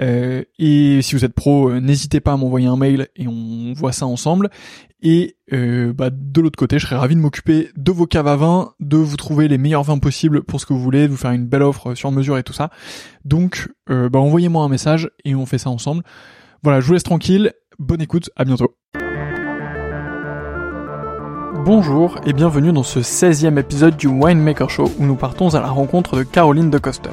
Euh, et si vous êtes pro, euh, n'hésitez pas à m'envoyer un mail et on voit ça ensemble. Et euh, bah, de l'autre côté, je serais ravi de m'occuper de vos caves à vin, de vous trouver les meilleurs vins possibles pour ce que vous voulez, de vous faire une belle offre sur mesure et tout ça. Donc, bah, envoyez-moi un message et on fait ça ensemble. Voilà, je vous laisse tranquille. Bonne écoute, à bientôt. Bonjour et bienvenue dans ce 16e épisode du Winemaker Show où nous partons à la rencontre de Caroline de Coster.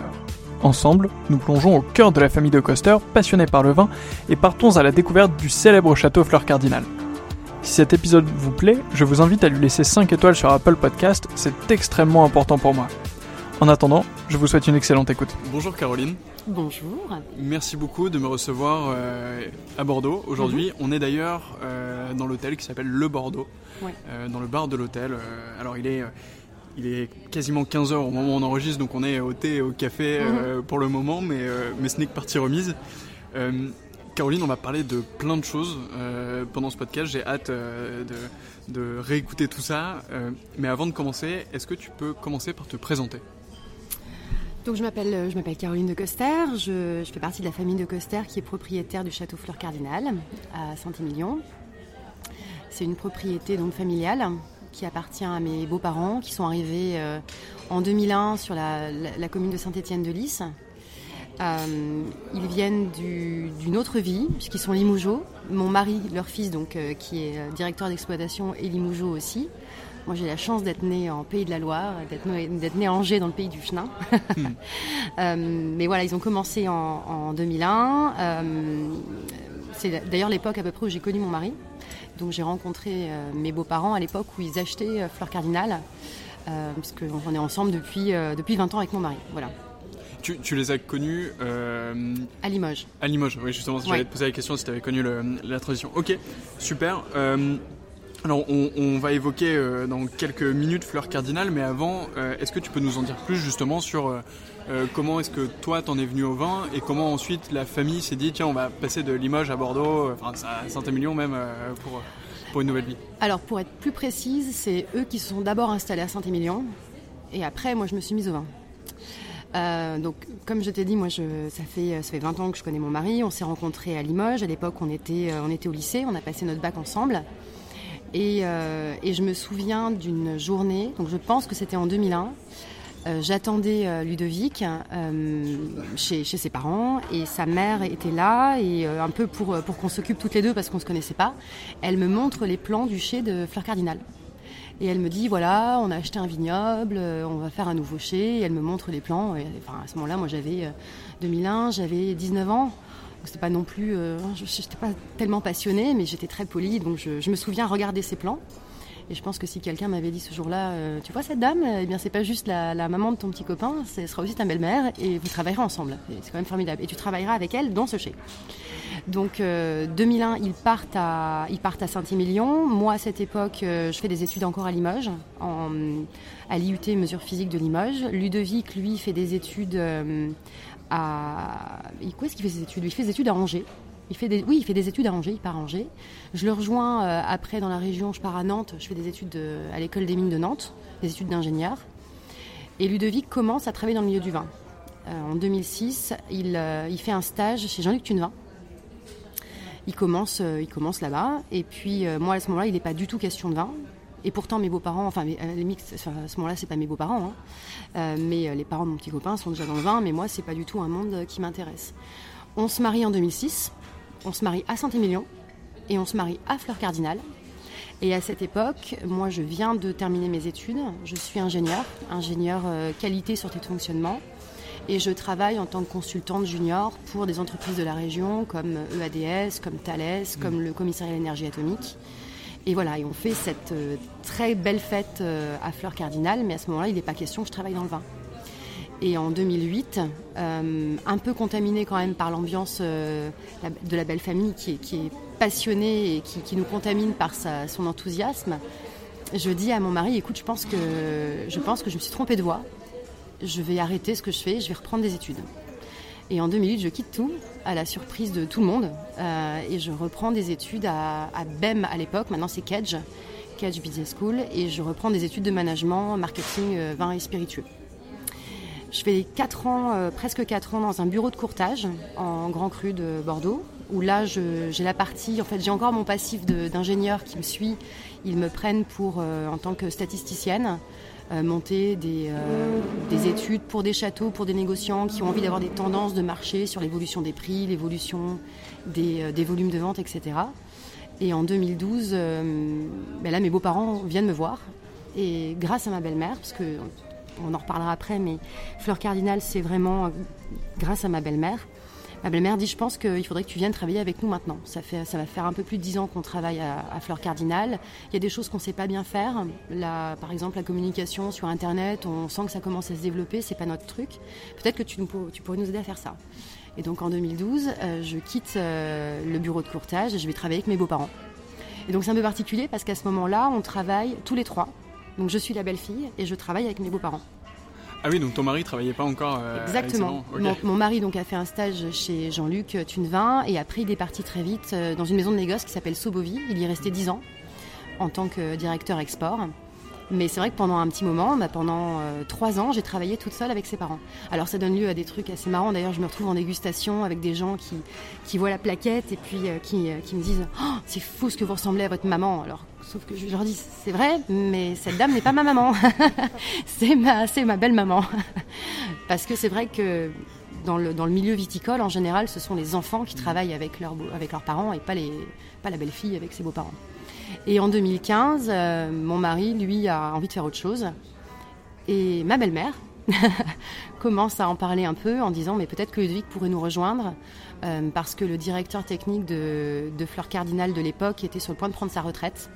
Ensemble, nous plongeons au cœur de la famille de Coster, passionnée par le vin, et partons à la découverte du célèbre château Fleur Cardinal. Si cet épisode vous plaît, je vous invite à lui laisser 5 étoiles sur Apple Podcast, c'est extrêmement important pour moi. En attendant, je vous souhaite une excellente écoute. Bonjour Caroline. Bonjour. Merci beaucoup de me recevoir euh, à Bordeaux. Aujourd'hui, mhm. on est d'ailleurs euh, dans l'hôtel qui s'appelle Le Bordeaux, euh, dans le bar de l'hôtel. alors, il est, il est quasiment 15h au moment où on enregistre, donc on est au thé et au café mhm. pour le moment, mais, mais ce n'est que partie remise. Caroline, on va parler de plein de choses pendant ce podcast. J'ai hâte de, de, réécouter tout ça. mais avant de commencer, est-ce que tu peux commencer par te présenter? Donc je m'appelle, euh, je m'appelle Caroline de Coster, je, fais partie de la famille de Coster qui est propriétaire du château Fleur Cardinal à Saint-Émilion. C'est une propriété donc familiale qui appartient à mes beaux-parents qui sont arrivés euh, en 2001 sur la, commune de Saint-Étienne-de-Lys. Euh, ils viennent d'une autre vie, puisqu'ils sont Limougeaux. Mon mari, leur fils, donc, qui est directeur d'exploitation, est Limougeaux aussi. Moi, j'ai la chance d'être née en Pays de la Loire, d'être née, à Angers dans le pays du Chenin. Euh, mais voilà, ils ont commencé en, 2001. Euh, c'est d'ailleurs l'époque à peu près où j'ai connu mon mari. Donc j'ai rencontré euh, mes beaux-parents à l'époque où ils achetaient Fleur Cardinal, puisqu'on est ensemble depuis, depuis 20 ans avec mon mari. Voilà. Tu, les as connus À Limoges. À Limoges, oui, justement, j'allais te poser la question si tu avais connu la transition. Ok, super. Alors, on, va évoquer euh, dans quelques minutes Fleur Cardinal, mais avant, euh, est-ce que tu peux nous en dire plus justement sur euh, comment est-ce que toi t'en es venu au vin et comment ensuite la famille s'est dit tiens, on va passer de Limoges à Bordeaux, enfin à Saint-Émilion même pour, pour une nouvelle vie Alors, pour être plus précise, c'est eux qui se sont d'abord installés à Saint-Émilion et après, moi, je me suis mise au vin. donc, comme je t'ai dit, moi, je, ça, fait, ça fait 20 ans que je connais mon mari. On s'est rencontrés à Limoges. À l'époque, on était, on était au lycée. On a passé notre bac ensemble. Euh, et, je me souviens d'une journée, donc je pense que c'était en 2001. Euh, j'attendais euh, Ludovic chez, ses parents et sa mère était là et un peu pour, pour qu'on s'occupe toutes les deux parce qu'on ne se connaissait pas. Elle me montre les plans du chai de Fleur Cardinal. Et elle me dit voilà, on a acheté un vignoble, on va faire un nouveau chai. Et elle me montre les plans. À ce moment-là, moi j'avais 2001, j'avais 19 ans. C'était pas non plus, euh, je n'étais pas tellement passionnée, mais j'étais très polie, donc je, me souviens regarder ces plans. Et je pense que si quelqu'un m'avait dit ce jour-là, euh, tu vois cette dame, eh bien c'est pas juste la, maman de ton petit copain, ce sera aussi ta belle-mère, et vous travaillerez ensemble. C'est quand même formidable. Et tu travailleras avec elle dans ce chai. Donc 2001, euh, ils partent à, ils partent à Saint-Émilion. Moi, à cette époque, je fais des études encore à Limoges, à l'IUT Mesures Physiques de Limoges. Ludovic, lui, fait des études à. Où est-ce qu'il fait ses études? Il fait des études à Angers. Il fait des... Oui, il fait des études à Angers, il part à Angers. Je le rejoins euh, après dans la région, je pars à Nantes, je fais des études à l'école des mines de Nantes, des études d'ingénieur. Et Ludovic commence à travailler dans le milieu du vin. Euh, en 2006, il, euh, il, fait un stage chez Jean-Luc Tunevin. Il commence, il commence là-bas. Et puis, moi, à ce moment-là, il n'est pas du tout question de vin. Et pourtant, mes beaux-parents, enfin, les mix, à ce moment-là, c'est pas mes beaux-parents, hein. mais les parents de mon petit copain sont déjà dans le vin, mais moi, c'est pas du tout un monde qui m'intéresse. On se marie en 2006, on se marie à Saint-Émilion, et on se marie à Fleur Cardinal. Et à cette époque, moi, je viens de terminer mes études, je suis ingénieur, ingénieur euh, qualité, sûreté de fonctionnement, et je travaille en tant que consultante junior pour des entreprises de la région comme EADS, comme Thales, comme mmh. le commissariat à l'énergie atomique. Et voilà, et on fait cette euh, très belle fête euh, à Fleur Cardinal, mais à ce moment-là, il n'est pas question que je travaille dans le vin. Et en 2008, euh, un peu contaminée quand même par l'ambiance de la belle famille qui est, passionnée et qui, nous contamine par son enthousiasme, je dis à mon mari, écoute, je pense, que, je pense que je me suis trompée de voie, je vais arrêter ce que je fais, je vais reprendre des études. Et en 2008, je quitte tout, à la surprise de tout le monde, euh, et je reprends des études à, BEM à l'époque, maintenant c'est Kedge, Kedge Business School, et je reprends des études de management, marketing, euh, vin et spiritueux. Je fais 4 ans, euh, presque 4 ans dans un bureau de courtage en Grand Cru de Bordeaux, où là j'ai la partie, en fait j'ai encore mon passif d'ingénieur qui me suit, ils me prennent pour, en tant que statisticienne, euh, monter euh, des, études pour des châteaux, pour des négociants qui ont envie d'avoir des tendances de marché sur l'évolution des prix, l'évolution des, euh, volumes de vente, etc. Et en 2012, ben là, mes beaux-parents viennent me voir. Et grâce à ma belle-mère, parce que on en reparlera après, mais Fleur Cardinal, c'est vraiment grâce à ma belle-mère. Ma belle-mère dit, je pense qu'il faudrait que tu viennes travailler avec nous maintenant. Ça, fait, ça va faire un peu plus de dix ans qu'on travaille à, Fleur Cardinal. Il y a des choses qu'on ne sait pas bien faire. par exemple, la communication sur Internet, on sent que ça commence à se développer, c'est pas notre truc. Peut-être que tu, tu, pourrais nous aider à faire ça. Et donc en 2012, euh, je quitte euh, le bureau de courtage et je vais travailler avec mes beaux-parents. Et donc c'est un peu particulier parce qu'à ce moment-là, on travaille tous les trois. Donc je suis la belle-fille et je travaille avec mes beaux-parents. Ah oui, donc ton mari travaillait pas encore euh, Exactement. Mon, mari donc a fait un stage chez Jean-Luc Tunevin et après il est parti très vite euh, dans une maison de négoce qui s'appelle Sobovi. Il y est resté 10 ans en tant que directeur export. Mais c'est vrai que pendant un petit moment, bah, pendant euh, trois ans, j'ai travaillé toute seule avec ses parents. Alors ça donne lieu à des trucs assez marrants. D'ailleurs, je me retrouve en dégustation avec des gens qui, qui voient la plaquette et puis qui, qui, me disent oh, C'est fou ce que vous ressemblez à votre maman. Alors Sauf que je leur dis, c'est vrai, mais cette dame n'est pas ma maman. c'est ma, ma belle maman. Parce que c'est vrai que dans le, dans le milieu viticole, en général, ce sont les enfants qui travaillent avec, leur, avec leurs parents et pas, les, pas la belle-fille avec ses beaux-parents. Et en 2015, euh, mon mari, lui, a envie de faire autre chose. Et ma belle-mère commence à en parler un peu en disant, mais peut-être que Ludwig pourrait nous rejoindre. Euh, parce que le directeur technique de, de Fleur Cardinal de l'époque était sur le point de prendre sa retraite.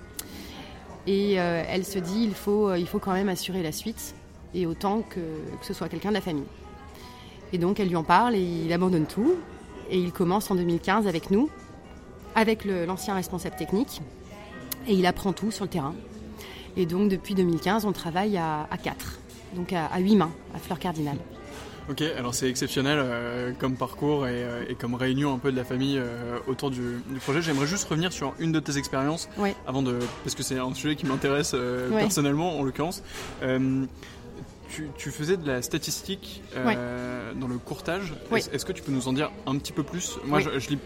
Et euh, elle se dit, il faut, euh, il faut quand même assurer la suite, et autant que, ce soit quelqu'un de la famille. Et donc elle lui en parle, et il abandonne tout, et il commence en 2015 avec nous, avec l'ancien responsable technique, et il apprend tout sur le terrain. Et donc depuis 2015, on travaille à, 4, donc à, 8 mains, à Fleur Cardinal. Ok, alors c'est exceptionnel euh, comme parcours et, euh, et, comme réunion un peu de la famille euh, autour du, du projet. J'aimerais juste revenir sur une de tes expériences Oui. avant de, parce que c'est un sujet qui m'intéresse euh, personnellement en l'occurrence. Tu, tu faisais de la statistique euh, dans le courtage. Oui. Est-ce que tu peux nous en dire un petit peu plus? Moi, Oui. je, je lis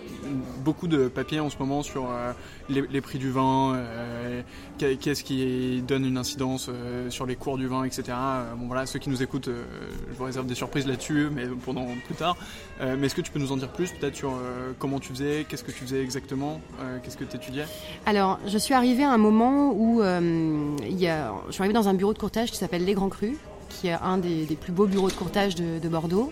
beaucoup de papiers en ce moment sur euh, les, les prix du vin, euh, qu'est- qu'est-ce qui donne une incidence sur les cours du vin, etc. Bon voilà, ceux qui nous écoutent, je vous réserve des surprises là-dessus, mais pendant plus tard. Mais est-ce que tu peux nous en dire plus, peut-être sur comment tu faisais, qu'est-ce que tu faisais exactement, qu'est-ce que tu étudiais? Alors, je suis arrivée à un moment où il y a, je suis arrivée dans un bureau de courtage qui s'appelle Les Grands Crus, qui est un des, plus beaux bureaux de courtage de, de Bordeaux,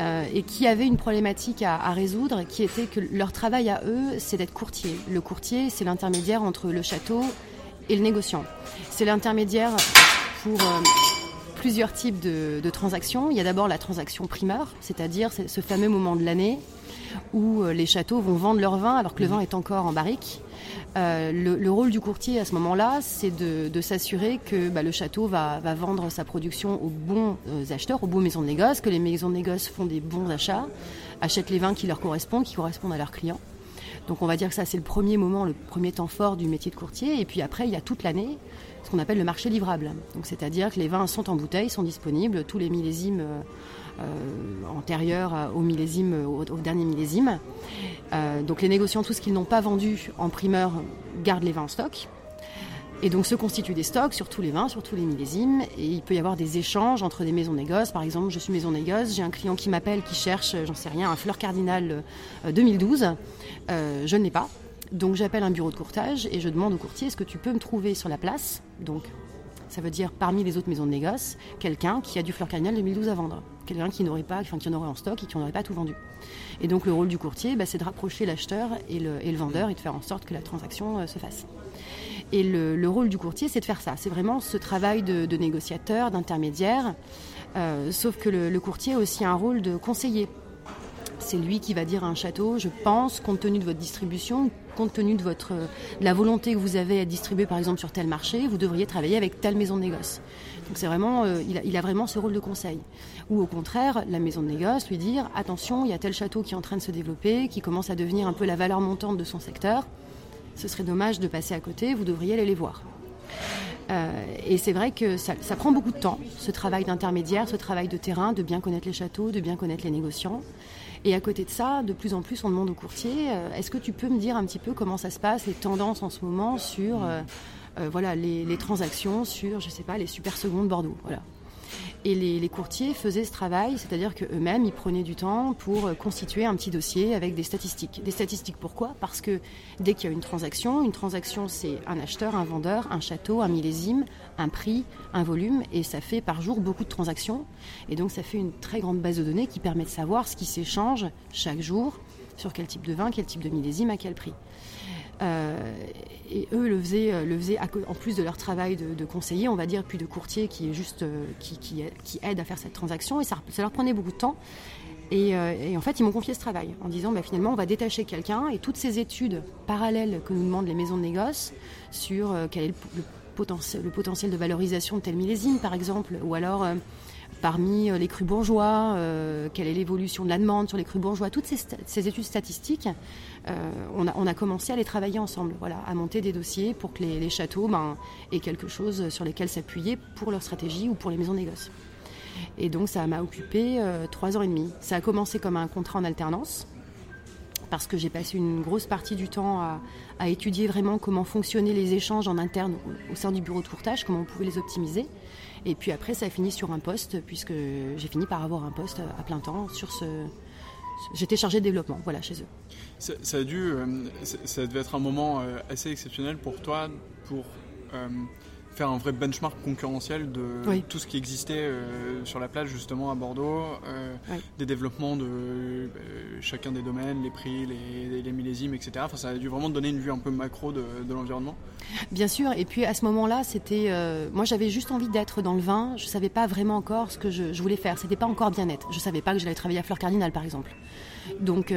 euh, et qui avait une problématique à, résoudre, qui était que leur travail à eux, c'est d'être courtier. Le courtier, c'est l'intermédiaire entre le château et le négociant. C'est l'intermédiaire pour euh, plusieurs types de, de transactions. Il y a d'abord la transaction primeur, c'est-à-dire c'est ce fameux moment de l'année où euh, les châteaux vont vendre leur vin alors que le vin est encore en barrique. Euh, le, le rôle du courtier à ce moment-là, c'est de, de s'assurer que bah, le château va, va vendre sa production aux bons euh, acheteurs, aux bonnes maisons de négoce, que les maisons de négoce font des bons achats, achètent les vins qui leur correspondent, qui correspondent à leurs clients. Donc on va dire que ça c'est le premier moment, le premier temps fort du métier de courtier. Et puis après il y a toute l'année ce qu'on appelle le marché livrable. Donc c'est-à-dire que les vins sont en bouteille, sont disponibles, tous les millésimes euh, euh, antérieurs à- au millésime, au, dernier millésime. Euh, donc les négociants, tout ce qu'ils n'ont pas vendu en primeur, gardent les vins en stock. Et donc se constituent des stocks sur tous les vins, sur tous les millésimes. Et il peut y avoir des échanges entre des maisons de négoce. Par exemple, je suis maison négoce, j'ai un client qui m'appelle, qui cherche, euh, j'en sais rien, un fleur cardinal euh, 2012. Euh, je ne l'ai pas. Donc j'appelle un bureau de courtage et je demande au courtier, est-ce que tu peux me trouver sur la place? Donc ça veut dire parmi les autres maisons de négoce, quelqu'un qui a du fleur cardinal 2012 à vendre. Quelqu'un qui n'aurait pas, enfin qui en aurait en stock et qui n'aurait pas tout vendu. Et donc le rôle du courtier, bah, c'est de rapprocher l'acheteur et le, vendeur et de faire en sorte que la transaction euh, se fasse. Et le, le rôle du courtier, c'est de faire ça. C'est vraiment ce travail de, négociateur, d'intermédiaire. Euh, sauf que le courtier a aussi un rôle de conseiller. C'est lui qui va dire à un château, je pense, compte tenu de votre distribution, compte tenu de, votre, de la volonté que vous avez à distribuer par exemple sur tel marché, vous devriez travailler avec telle maison de négoce. Donc c'est vraiment, euh, il, a, vraiment ce rôle de conseil. Ou au contraire, la maison de négoce lui dire, attention, il y a tel château qui est en train de se développer, qui commence à devenir un peu la valeur montante de son secteur. Ce serait dommage de passer à côté, vous devriez aller les voir. Euh, et c'est vrai que ça, prend beaucoup de temps, ce travail d'intermédiaire, ce travail de terrain, de bien connaître les châteaux, de bien connaître les négociants. Et à côté de ça, de plus en plus, on demande aux courtiers euh, est-ce que tu peux me dire un petit peu comment ça se passe, les tendances en ce moment sur euh, euh, voilà, les, les, transactions, sur, je sais pas, les super secondes Bordeaux voilà. Et les, les, courtiers faisaient ce travail, c'est-à-dire qu'eux-mêmes, ils prenaient du temps pour constituer un petit dossier avec des statistiques. Des statistiques pourquoi? Parce que dès qu'il y a une transaction, une transaction c'est un acheteur, un vendeur, un château, un millésime, un prix, un volume, et ça fait par jour beaucoup de transactions. Et donc ça fait une très grande base de données qui permet de savoir ce qui s'échange chaque jour, sur quel type de vin, quel type de millésime, à quel prix. Euh, et eux le faisaient, le faisaient en plus de leur travail de, conseiller, on va dire, puis de courtier qui est juste euh, qui, aide à faire cette transaction. Et ça, leur prenait beaucoup de temps. Et, euh, en fait, ils m'ont confié ce travail en disant bah, finalement, on va détacher quelqu'un et toutes ces études parallèles que nous demandent les maisons de négoce sur euh, quel est le, le potentiel de valorisation de tel millésime, par exemple, ou alors euh, parmi les crus bourgeois, euh, quelle est l'évolution de la demande sur les crus bourgeois, toutes ces, études statistiques, euh, on, a, on, a, commencé à les travailler ensemble, voilà, à monter des dossiers pour que les, châteaux ben, aient quelque chose sur lesquels s'appuyer pour leur stratégie ou pour les maisons de négoce. Et donc ça m'a occupé euh, trois ans et demi. Ça a commencé comme un contrat en alternance, parce que j'ai passé une grosse partie du temps à, étudier vraiment comment fonctionnaient les échanges en interne au, sein du bureau de courtage, comment on pouvait les optimiser. Et puis après, ça a fini sur un poste, puisque j'ai fini par avoir un poste à plein temps sur ce. J'étais chargée de développement, voilà, chez eux. Ça, ça a dû, euh, ça devait être un moment euh, assez exceptionnel pour toi, pour euh, faire un vrai benchmark concurrentiel de oui. tout ce qui existait euh, sur la plage justement à Bordeaux, euh, oui. des développements de euh, chacun des domaines, les prix, les, les, millésimes, etc. Enfin, ça a dû vraiment donner une vue un peu macro de, de l'environnement. Bien sûr, et puis à ce moment-là, c'était, moi j'avais juste envie d'être dans le vin. Je savais pas vraiment encore ce que je, je voulais faire. C'était pas encore bien net. Je savais pas que j'allais travailler à Fleur Cardinal, par exemple. Donc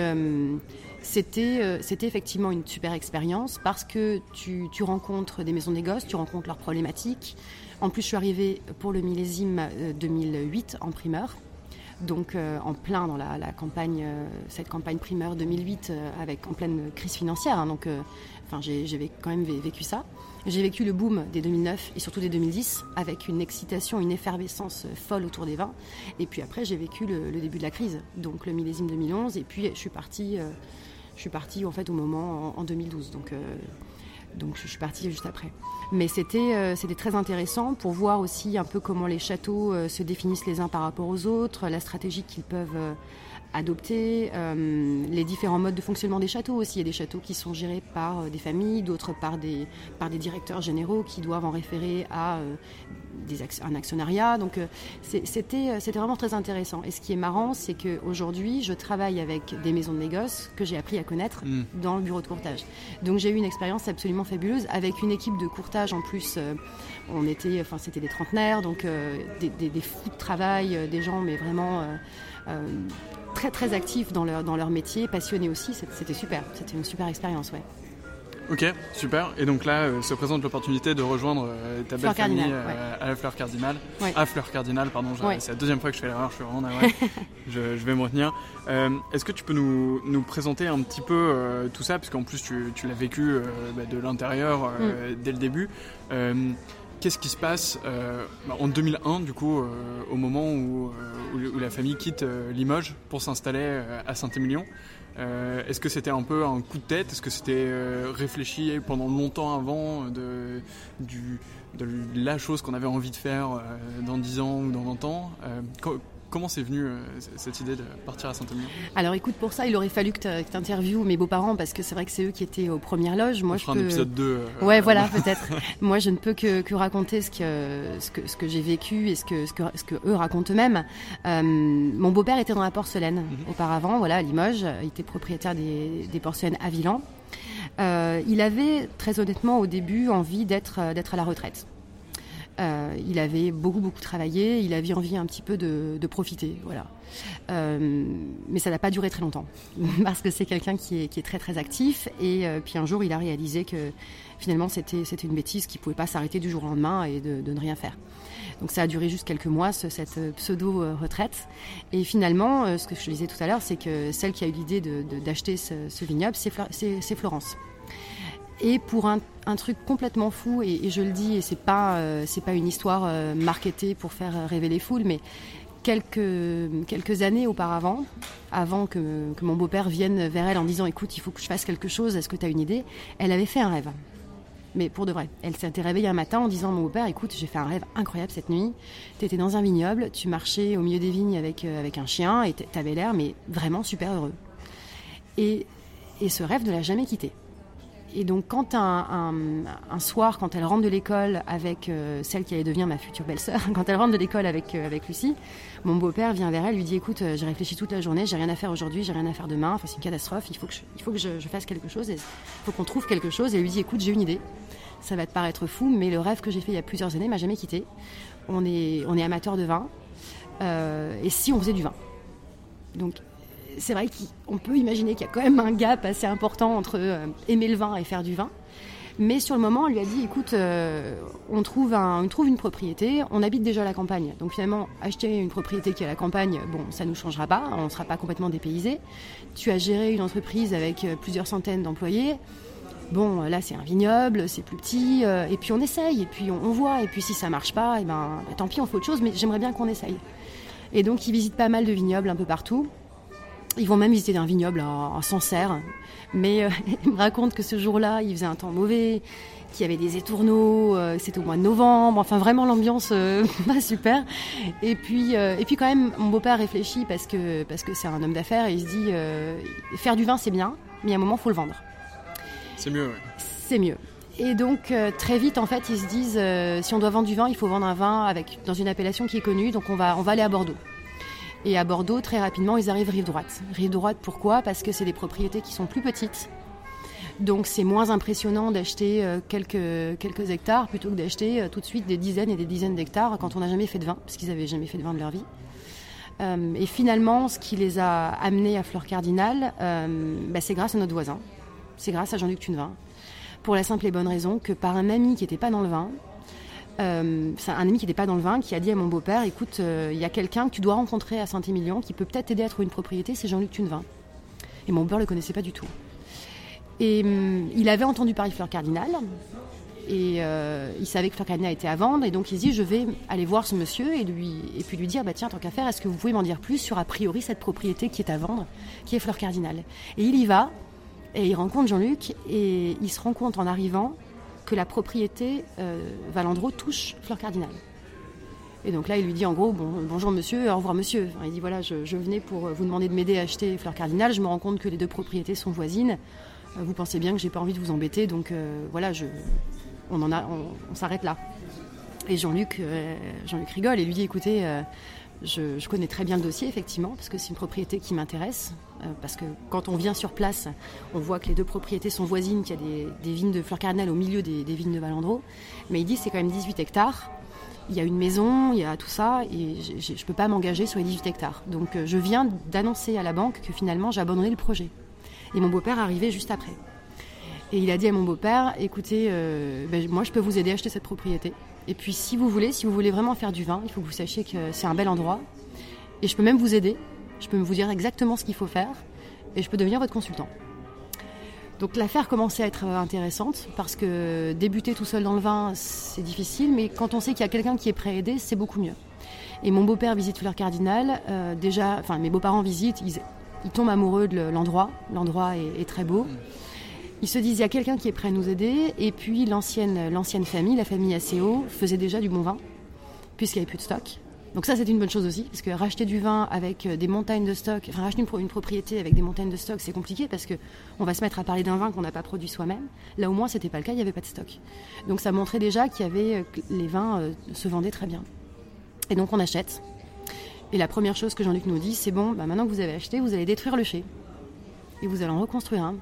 c'était c'était effectivement une super expérience parce que tu, rencontres des maisons de négoce, tu rencontres leurs problématiques. En plus, je suis arrivée pour le millésime 2008 en primeur donc euh, en plein dans la, campagne, euh, cette campagne primeur 2008 euh, avec en pleine crise financière. Hein, donc, enfin, j'ai quand même vécu ça. J'ai vécu le boom des 2009 et surtout des 2010 avec une excitation, une effervescence folle autour des vins. Et puis après, j'ai vécu le, début de la crise, donc le millésime 2011. Et puis, je suis partie, je suis partie en fait au moment en, en 2012. Donc donc je suis partie juste après. Mais c'était euh, très intéressant pour voir aussi un peu comment les châteaux euh, se définissent les uns par rapport aux autres, la stratégie qu'ils peuvent adopter, euh, les différents modes de fonctionnement des châteaux aussi. Il y a des châteaux qui sont gérés par euh, des familles, d'autres par des, par des directeurs généraux qui doivent en référer à euh, des un actionnariat. Donc c'était vraiment très intéressant. Et ce qui est marrant, c'est qu'aujourd'hui, je travaille avec des maisons de négoce que j'ai appris à connaître mm. dans le bureau de courtage. Donc j'ai eu une expérience absolument fabuleuse avec une équipe de courtage en plus. on était, enfin c'était des trentenaires, donc des, des, des, fous de travail, des gens mais vraiment très très actifs dans leur, dans leur métier, passionnés aussi. C'était super, c'était une super expérience, ouais. Ok, super. Et donc là, euh, se présente l'opportunité de rejoindre euh, ta belle famille euh, à la Fleur Cardinal. À Fleur Cardinal, pardon. C'est la deuxième fois que je fais l'erreur, je suis vraiment navré. je, je, vais me retenir. Est-ce que tu peux nous, nous, présenter un petit peu tout ça? Puisqu'en plus, tu, tu l'as vécu bah, de l'intérieur mm. dès le début. Qu'est-ce qui se passe euh, bah, en 2001, du coup, euh, au moment où, euh, où, la famille quitte Limoges pour s'installer à Saint-Émilion Est-ce que c'était un peu un coup de tête? Est-ce que c'était réfléchi pendant longtemps avant de la chose qu'on avait envie de faire dans 10 ans ou dans 20 ans Comment c'est venu euh, cette idée de partir à Saint-Émilion Alors écoute, pour ça, il aurait fallu que tu interviewes mes beaux-parents parce que c'est vrai que c'est eux qui étaient aux premières loges. Moi, On je fera un épisode 2. Euh, ouais, voilà, peut-être. Moi, je ne peux que, que raconter ce que, ce que, ce que j'ai vécu et ce que, ce que, ce que eux racontent eux-mêmes. Euh, mon beau-père était dans la porcelaine mhm. auparavant, voilà, à Limoges. Il était propriétaire des, des porcelaines à Vilan. il avait, très honnêtement, au début, envie d'être d'être à la retraite. Euh, il avait beaucoup beaucoup travaillé, il avait envie un petit peu de, profiter, voilà. Euh, mais ça n'a pas duré très longtemps parce que c'est quelqu'un qui est, très très actif et euh, puis un jour il a réalisé que finalement c'était c'était une bêtise qui pouvait pas s'arrêter du jour au lendemain et de, ne rien faire. Donc ça a duré juste quelques mois cette pseudo retraite et finalement ce que je disais tout à l'heure c'est que celle qui a eu l'idée d'acheter ce, ce vignoble c'est Florence. Et pour un, truc complètement fou, et, je le dis, et c'est pas euh, c'est pas une histoire euh, marketée pour faire euh, rêver les foules, mais quelques quelques années auparavant, avant que, que mon beau-père vienne vers elle en disant écoute, il faut que je fasse quelque chose, est-ce que tu as une idée? Elle avait fait un rêve. Mais pour de vrai. Elle s'était réveillée un matin en disant mon beau-père, écoute, j'ai fait un rêve incroyable cette nuit. Tu étais dans un vignoble, tu marchais au milieu des vignes avec, avec un chien et tu avais l'air, mais vraiment super heureux. Et, et ce rêve ne l'a jamais quitté. Et donc, quand un, soir, quand elle rentre de l'école avec euh, celle qui allait devenir ma future belle-sœur, quand elle rentre de l'école avec, euh, avec Lucie, mon beau-père vient vers elle, lui dit Écoute, euh, j'ai réfléchi toute la journée, j'ai rien à faire aujourd'hui, j'ai rien à faire demain, enfin, c'est une catastrophe, il faut que je, fasse quelque chose, il faut qu'on trouve quelque chose. Et elle lui dit Écoute, j'ai une idée, ça va te paraître fou, mais le rêve que j'ai fait il y a plusieurs années m'a jamais quitté. On est, on amateur de vin, et si on faisait du vin? Donc c'est vrai qu'on peut imaginer qu'il y a quand même un gap assez important entre euh, aimer le vin et faire du vin. Mais sur le moment, on lui a dit, écoute, euh, on, trouve une propriété, on habite déjà la campagne. Donc finalement, acheter une propriété qui est à la campagne, bon, ça ne nous changera pas, on ne sera pas complètement dépaysé. Tu as géré une entreprise avec euh, plusieurs centaines d'employés. Bon, là, c'est un vignoble, c'est plus petit, et puis on essaye, et puis on, voit, et puis si ça marche pas, eh ben, bah, tant pis, on fait autre chose, mais j'aimerais bien qu'on essaye. Et donc, il visite pas mal de vignobles un peu partout. Ils vont même visiter un vignoble à, Sancerre. Mais euh, il me raconte que ce jour-là, il faisait un temps mauvais, qu'il y avait des étourneaux, euh, c'était au mois de novembre. Enfin, vraiment l'ambiance euh, pas super. Et puis, et puis quand même, mon beau-père réfléchit parce que parce que c'est un homme d'affaires et il se dit faire du vin c'est bien, mais à un moment faut le vendre. C'est mieux. C'est mieux. Et donc très vite en fait ils se disent si on doit vendre du vin il faut vendre un vin avec dans une appellation qui est connue donc on va on va aller à Bordeaux. Et à Bordeaux, très rapidement, ils arrivent rive droite. Rive droite, pourquoi? Parce que c'est des propriétés qui sont plus petites. Donc c'est moins impressionnant d'acheter euh, quelques, quelques hectares plutôt que d'acheter euh, tout de suite des dizaines et des dizaines d'hectares quand on n'a jamais fait de vin, parce qu'ils n'avaient jamais fait de vin de leur vie. et finalement, ce qui les a amenés à Fleur Cardinal, bah, c'est grâce à notre voisin. C'est grâce à Jean-Luc Tunevin. Pour la simple et bonne raison que par un ami qui n'était pas dans le vin, euh, un ami qui n'était pas dans le vin qui a dit à mon beau-père écoute, euh, il y a quelqu'un que tu dois rencontrer à Saint-Émilion qui peut peut-être t'aider à trouver une propriété, c'est Jean-Luc Tunevin. Et mon beau-père ne le connaissait pas du tout. Et hum, il avait entendu parler de Fleur Cardinal. Et euh, il savait que Fleur Cardinal était à vendre. Et donc il dit je vais aller voir ce monsieur et, lui, et puis lui dire bah, tiens, tant qu'à faire, est-ce que vous pouvez m'en dire plus sur a priori cette propriété qui est à vendre, qui est Fleur Cardinal? Et il y va. Et il rencontre Jean-Luc et il se rend compte en arrivant que la propriété euh, Valandreau touche Fleur Cardinal. Et donc là, il lui dit en gros bon, Bonjour monsieur, au revoir monsieur. il dit Voilà, je, venais pour vous demander de m'aider à acheter Fleur Cardinal. Je me rends compte que les deux propriétés sont voisines. Euh, vous pensez bien que j'ai pas envie de vous embêter, donc euh, voilà, on, s'arrête là. Et Jean-Luc Jean-Luc rigole et lui dit Écoutez, je, connais très bien le dossier, effectivement, parce que c'est une propriété qui m'intéresse. Euh, parce que quand on vient sur place, on voit que les deux propriétés sont voisines, qu'il y a des, vignes de fleurs cardinal au milieu des, vignes de Valandreau. Mais il dit c'est quand même 18 hectares. Il y a une maison, il y a tout ça, et je ne peux pas m'engager sur les 18 hectares. Donc euh, je viens d'annoncer à la banque que finalement j'ai abandonné le projet. Et mon beau-père arrivait juste après. Et il a dit à mon beau-père, écoutez, euh, ben, moi je peux vous aider à acheter cette propriété. Et puis si vous voulez, si vous voulez vraiment faire du vin, il faut que vous sachiez que c'est un bel endroit. Et je peux même vous aider. Je peux vous dire exactement ce qu'il faut faire. Et je peux devenir votre consultant. Donc l'affaire commençait à être intéressante parce que débuter tout seul dans le vin, c'est difficile, mais quand on sait qu'il y a quelqu'un qui est prêt à aider, c'est beaucoup mieux. Et mon beau-père visite Fleur Cardinal. Euh, déjà, enfin mes beaux-parents visitent, ils, tombent amoureux de l'endroit. L'endroit est, très beau. Ils se disent, il y a quelqu'un qui est prêt à nous aider. Et puis, l'ancienne, l'ancienne famille, la famille ACO, faisait déjà du bon vin, puisqu'il n'y avait plus de stock. Donc ça, c'est une bonne chose aussi, parce que racheter du vin avec euh, des montagnes de stock, enfin racheter une, propriété avec des montagnes de stock, c'est compliqué parce que on va se mettre à parler d'un vin qu'on n'a pas produit soi-même. Là au moins, c'était pas le cas, il n'y avait pas de stock. Donc ça montrait déjà qu'il y avait euh, les vins euh, se vendaient très bien. Et donc on achète. Et la première chose que Jean-Luc nous dit, c'est bon, bah, maintenant que vous avez acheté, vous allez détruire le chai et vous allez en reconstruire un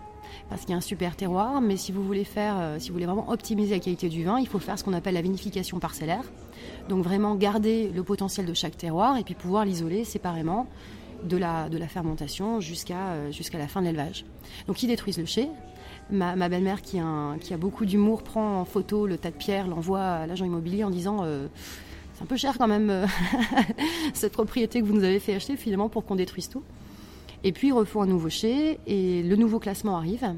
parce qu'il y a un super terroir. Mais si vous voulez faire, euh, si vous voulez vraiment optimiser la qualité du vin, il faut faire ce qu'on appelle la vinification parcellaire. Donc vraiment garder le potentiel de chaque terroir et puis pouvoir l'isoler séparément de la, fermentation jusqu'à euh, jusqu'à la fin de l'élevage. Donc ils détruisent le chai. Ma, belle-mère qui a beaucoup d'humour prend en photo le tas de pierres, l'envoie à l'agent immobilier en disant euh, c'est un peu cher quand même cette propriété que vous nous avez fait acheter finalement pour qu'on détruise tout. Et puis ils refont un nouveau chai et le nouveau classement arrive.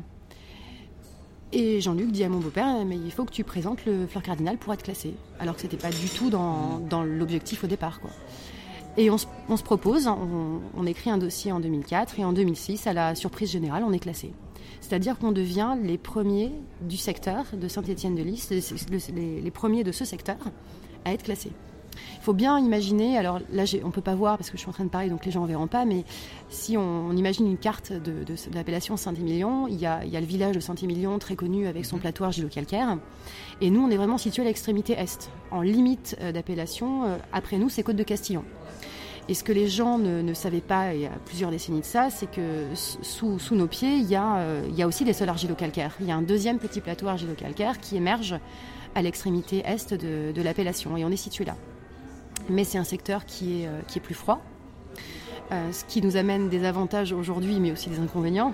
Et Jean-Luc dit à mon beau-père, mais il faut que tu présentes le fleur cardinal pour être classé. Alors que c'était pas du tout dans, l'objectif au départ. Quoi. Et on se, propose, on, écrit un dossier en 2004 et en 2006, à la surprise générale, on est classé. C'est-à-dire qu'on devient les premiers du secteur de Saint-Étienne-de-Lys, les premiers de ce secteur à être classés. Il faut bien imaginer, alors là on ne peut pas voir parce que je suis en train de parler donc les gens ne verront pas, mais si on, imagine une carte de, l'appellation Saint-Émilion, il, il y, a, le village de Saint-Émilion très connu avec son mhm. plateau argilo-calcaire. Et nous on est vraiment situé à l'extrémité est, en limite euh, d'appellation. Euh, après nous c'est Côte de Castillon. Et ce que les gens ne, savaient pas il y a plusieurs décennies de ça, c'est que sous, nos pieds, il y, a, euh, il y a aussi des sols argilo-calcaires. Il y a un deuxième petit plateau argilo-calcaire qui émerge à l'extrémité est de, de l'appellation. Et on est situé là mais c'est un secteur qui est, euh, qui est plus froid. Euh, ce qui nous amène des avantages aujourd'hui, mais aussi des inconvénients.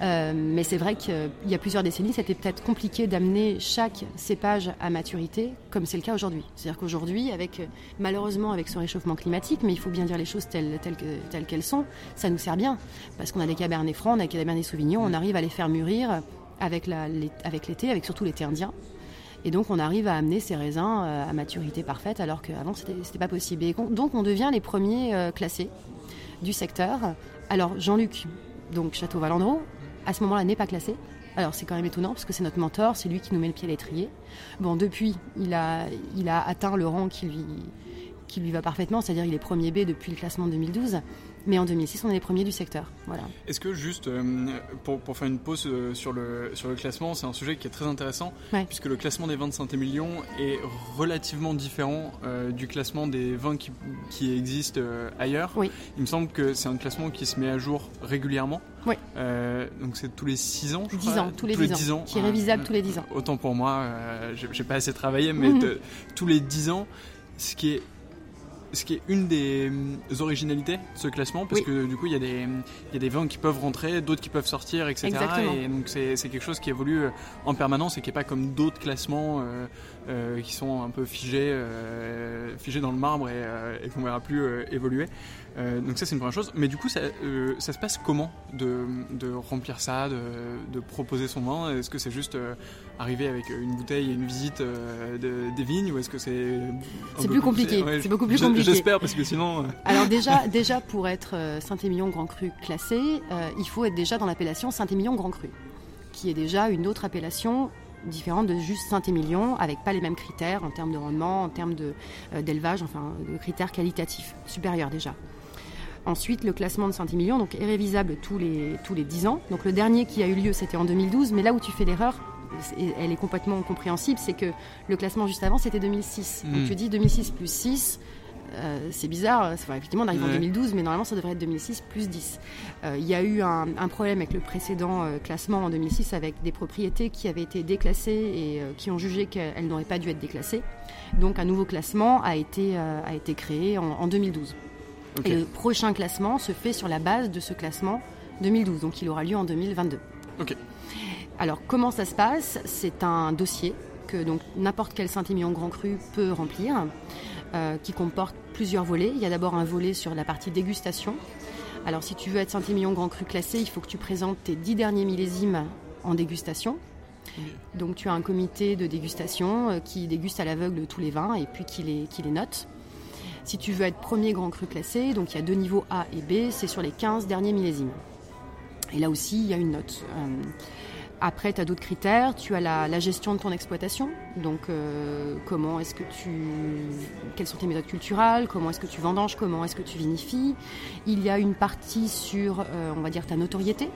Euh, mais c'est vrai qu'il y a plusieurs décennies, c'était peut-être compliqué d'amener chaque cépage à maturité, comme c'est le cas aujourd'hui. C'est-à-dire qu'aujourd'hui, avec malheureusement avec ce réchauffement climatique, mais il faut bien dire les choses telles, telles, qu'elles sont, ça nous sert bien, parce qu'on a des cabernets francs, on a des cabernets sauvignons, on arrive à les faire mûrir avec l'été, avec surtout l'été indien. Et donc on arrive à amener ces raisins euh, à maturité parfaite alors qu'avant c'était, pas possible. Donc on devient les premiers euh, classés du secteur. Alors Jean-Luc, donc Château Valandreau, à ce moment-là n'est pas classé. Alors c'est quand même étonnant parce que c'est notre mentor, c'est lui qui nous met le pied à l'étrier. Bon, depuis, il a, atteint le rang qui lui, qui lui va parfaitement, c'est-à-dire il est premier B depuis le classement de 2012. Mais en 2006, on est les premiers du secteur. Voilà. Est-ce que juste euh, pour, pour, faire une pause euh, sur le, sur le classement, c'est un sujet qui est très intéressant, puisque le classement des vins de Saint-Émilion est relativement différent euh, du classement des vins qui, qui existent ailleurs. Oui. Il me semble que c'est un classement qui se met à jour régulièrement. Oui. donc c'est tous les 6 ans, je 10 ans, tous les, 10, ans. Qui est révisable tous les 10 ans. Autant pour moi, j'ai pas assez travaillé, mais tous les 10 ans, ce qui est ce qui est une des euh, originalités de ce classement, parce que du coup, il y, a des, il y a des vins qui peuvent rentrer, d'autres qui peuvent sortir, etc. Et donc, c'est quelque chose qui évolue en permanence et qui n'est pas comme d'autres classements qui sont un peu figés, figés dans le marbre et, et qu'on ne verra plus évoluer. Euh, donc ça c'est une première chose. Mais du coup ça, euh, ça se passe comment de, de remplir ça, de, de, proposer son vin? Est-ce que c'est juste euh, arriver avec une bouteille et une visite de, des vignes ou est-ce que c'est C'est plus compliqué? c'est beaucoup plus compliqué. J'espère parce que sinon. Alors déjà, déjà pour être Saint-Émilion Grand Cru classé, il faut être déjà dans l'appellation Saint-Émilion Grand Cru, qui est déjà une autre appellation différente de juste Saint-Émilion, avec pas les mêmes critères en termes de rendement, en termes d'élevage, enfin de critères qualitatifs supérieurs déjà. Ensuite, le classement de Saint-Émilion donc, est révisable tous les, tous les 10 ans. Donc, le dernier qui a eu lieu, c'était en 2012. Mais là où tu fais l'erreur, elle est complètement compréhensible, c'est que le classement juste avant, c'était 2006. Donc, hmm. tu dis 2006 plus 6. Euh, c'est bizarre, effectivement d'arriver en 2012, mais normalement ça devrait être 2006 plus 10. Euh, il y a eu un, problème avec le précédent euh, classement en 2006 avec des propriétés qui avaient été déclassées et qui ont jugé qu'elles n'auraient pas dû être déclassées. Donc un nouveau classement a été, a été créé en, en 2012. Et le prochain classement se fait sur la base de ce classement 2012, donc il aura lieu en 2022. Ok. Alors comment ça se passe? C'est un dossier que donc n'importe quel Saint-Émilion Grand Cru peut remplir, euh, qui comporte plusieurs volets. Il y a d'abord un volet sur la partie dégustation. Alors si tu veux être Saint-Émilion Grand Cru classé, il faut que tu présentes tes dix derniers millésimes en dégustation. Donc tu as un comité de dégustation euh, qui déguste à l'aveugle tous les vins et puis qui les, qui les note. Si tu veux être premier grand cru classé, donc il y a deux niveaux A et B, c'est sur les 15 derniers millésimes. Et là aussi, il y a une note. Euh, après, tu as d'autres critères. Tu as la, gestion de ton exploitation. Donc, euh, comment est-ce que tu. Quelles sont tes méthodes culturelles Comment est-ce que tu vendanges? Comment est-ce que tu vinifies? Il y a une partie sur, euh, on va dire, ta notoriété.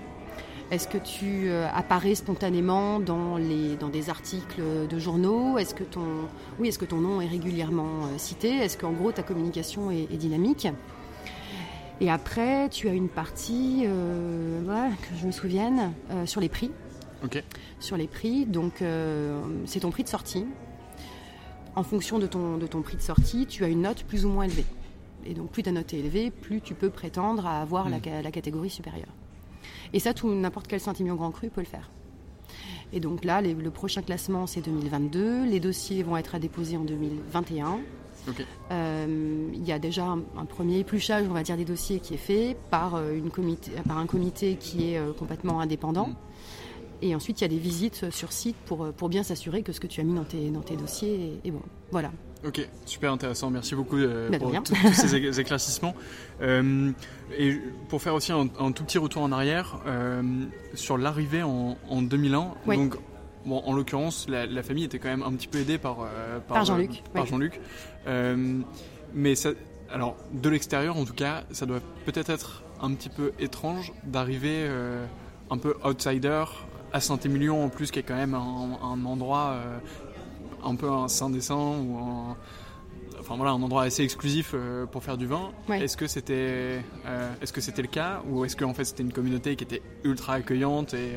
Est-ce que tu euh, apparais spontanément dans, les, dans des articles de journaux? Est-ce que, ton, oui, est que ton nom est régulièrement euh, cité? Est-ce qu'en gros ta communication est, dynamique? Et après, tu as une partie, euh, que je me souvienne, sur les prix. Sur les prix, donc c'est ton prix de sortie. En fonction de ton, de ton prix de sortie, tu as une note plus ou moins élevée. Et donc plus ta note est élevée, plus tu peux prétendre à avoir la, hmm. la catégorie supérieure. Et ça, tout n'importe quel Saint-Émilion Grand Cru peut le faire. Et donc là, le prochain classement, c'est 2022. Les dossiers vont être à déposer en 2021. Euh, il y a déjà un, premier épluchage, on va dire, des dossiers qui est fait par, euh, une comité, par un comité qui est euh, complètement indépendant. Mm. Et ensuite, il y a des visites sur site pour, pour bien s'assurer que ce que tu as mis dans tes, dans tes dossiers est, bon. Voilà. Ok, super intéressant. Merci beaucoup bah, pour tous ces éclaircissements. et pour faire aussi un, tout petit retour en arrière, sur l'arrivée en, en, 2001, donc Bon, en l'occurrence, la, famille était quand même un petit peu aidée par, par, Jean-Luc. par Jean-Luc. Euh, mais ça, alors, de l'extérieur en tout cas, ça doit peut-être être un petit peu étrange d'arriver euh, un peu outsider à Saint-Émilion en plus, qui est quand même un, endroit euh, un peu un saint des saints ou un, enfin voilà, un endroit assez exclusif euh, pour faire du vin. Est-ce que c'était, euh, est-ce que c'était le cas, ou est-ce qu'en fait c'était une communauté qui était ultra accueillante et,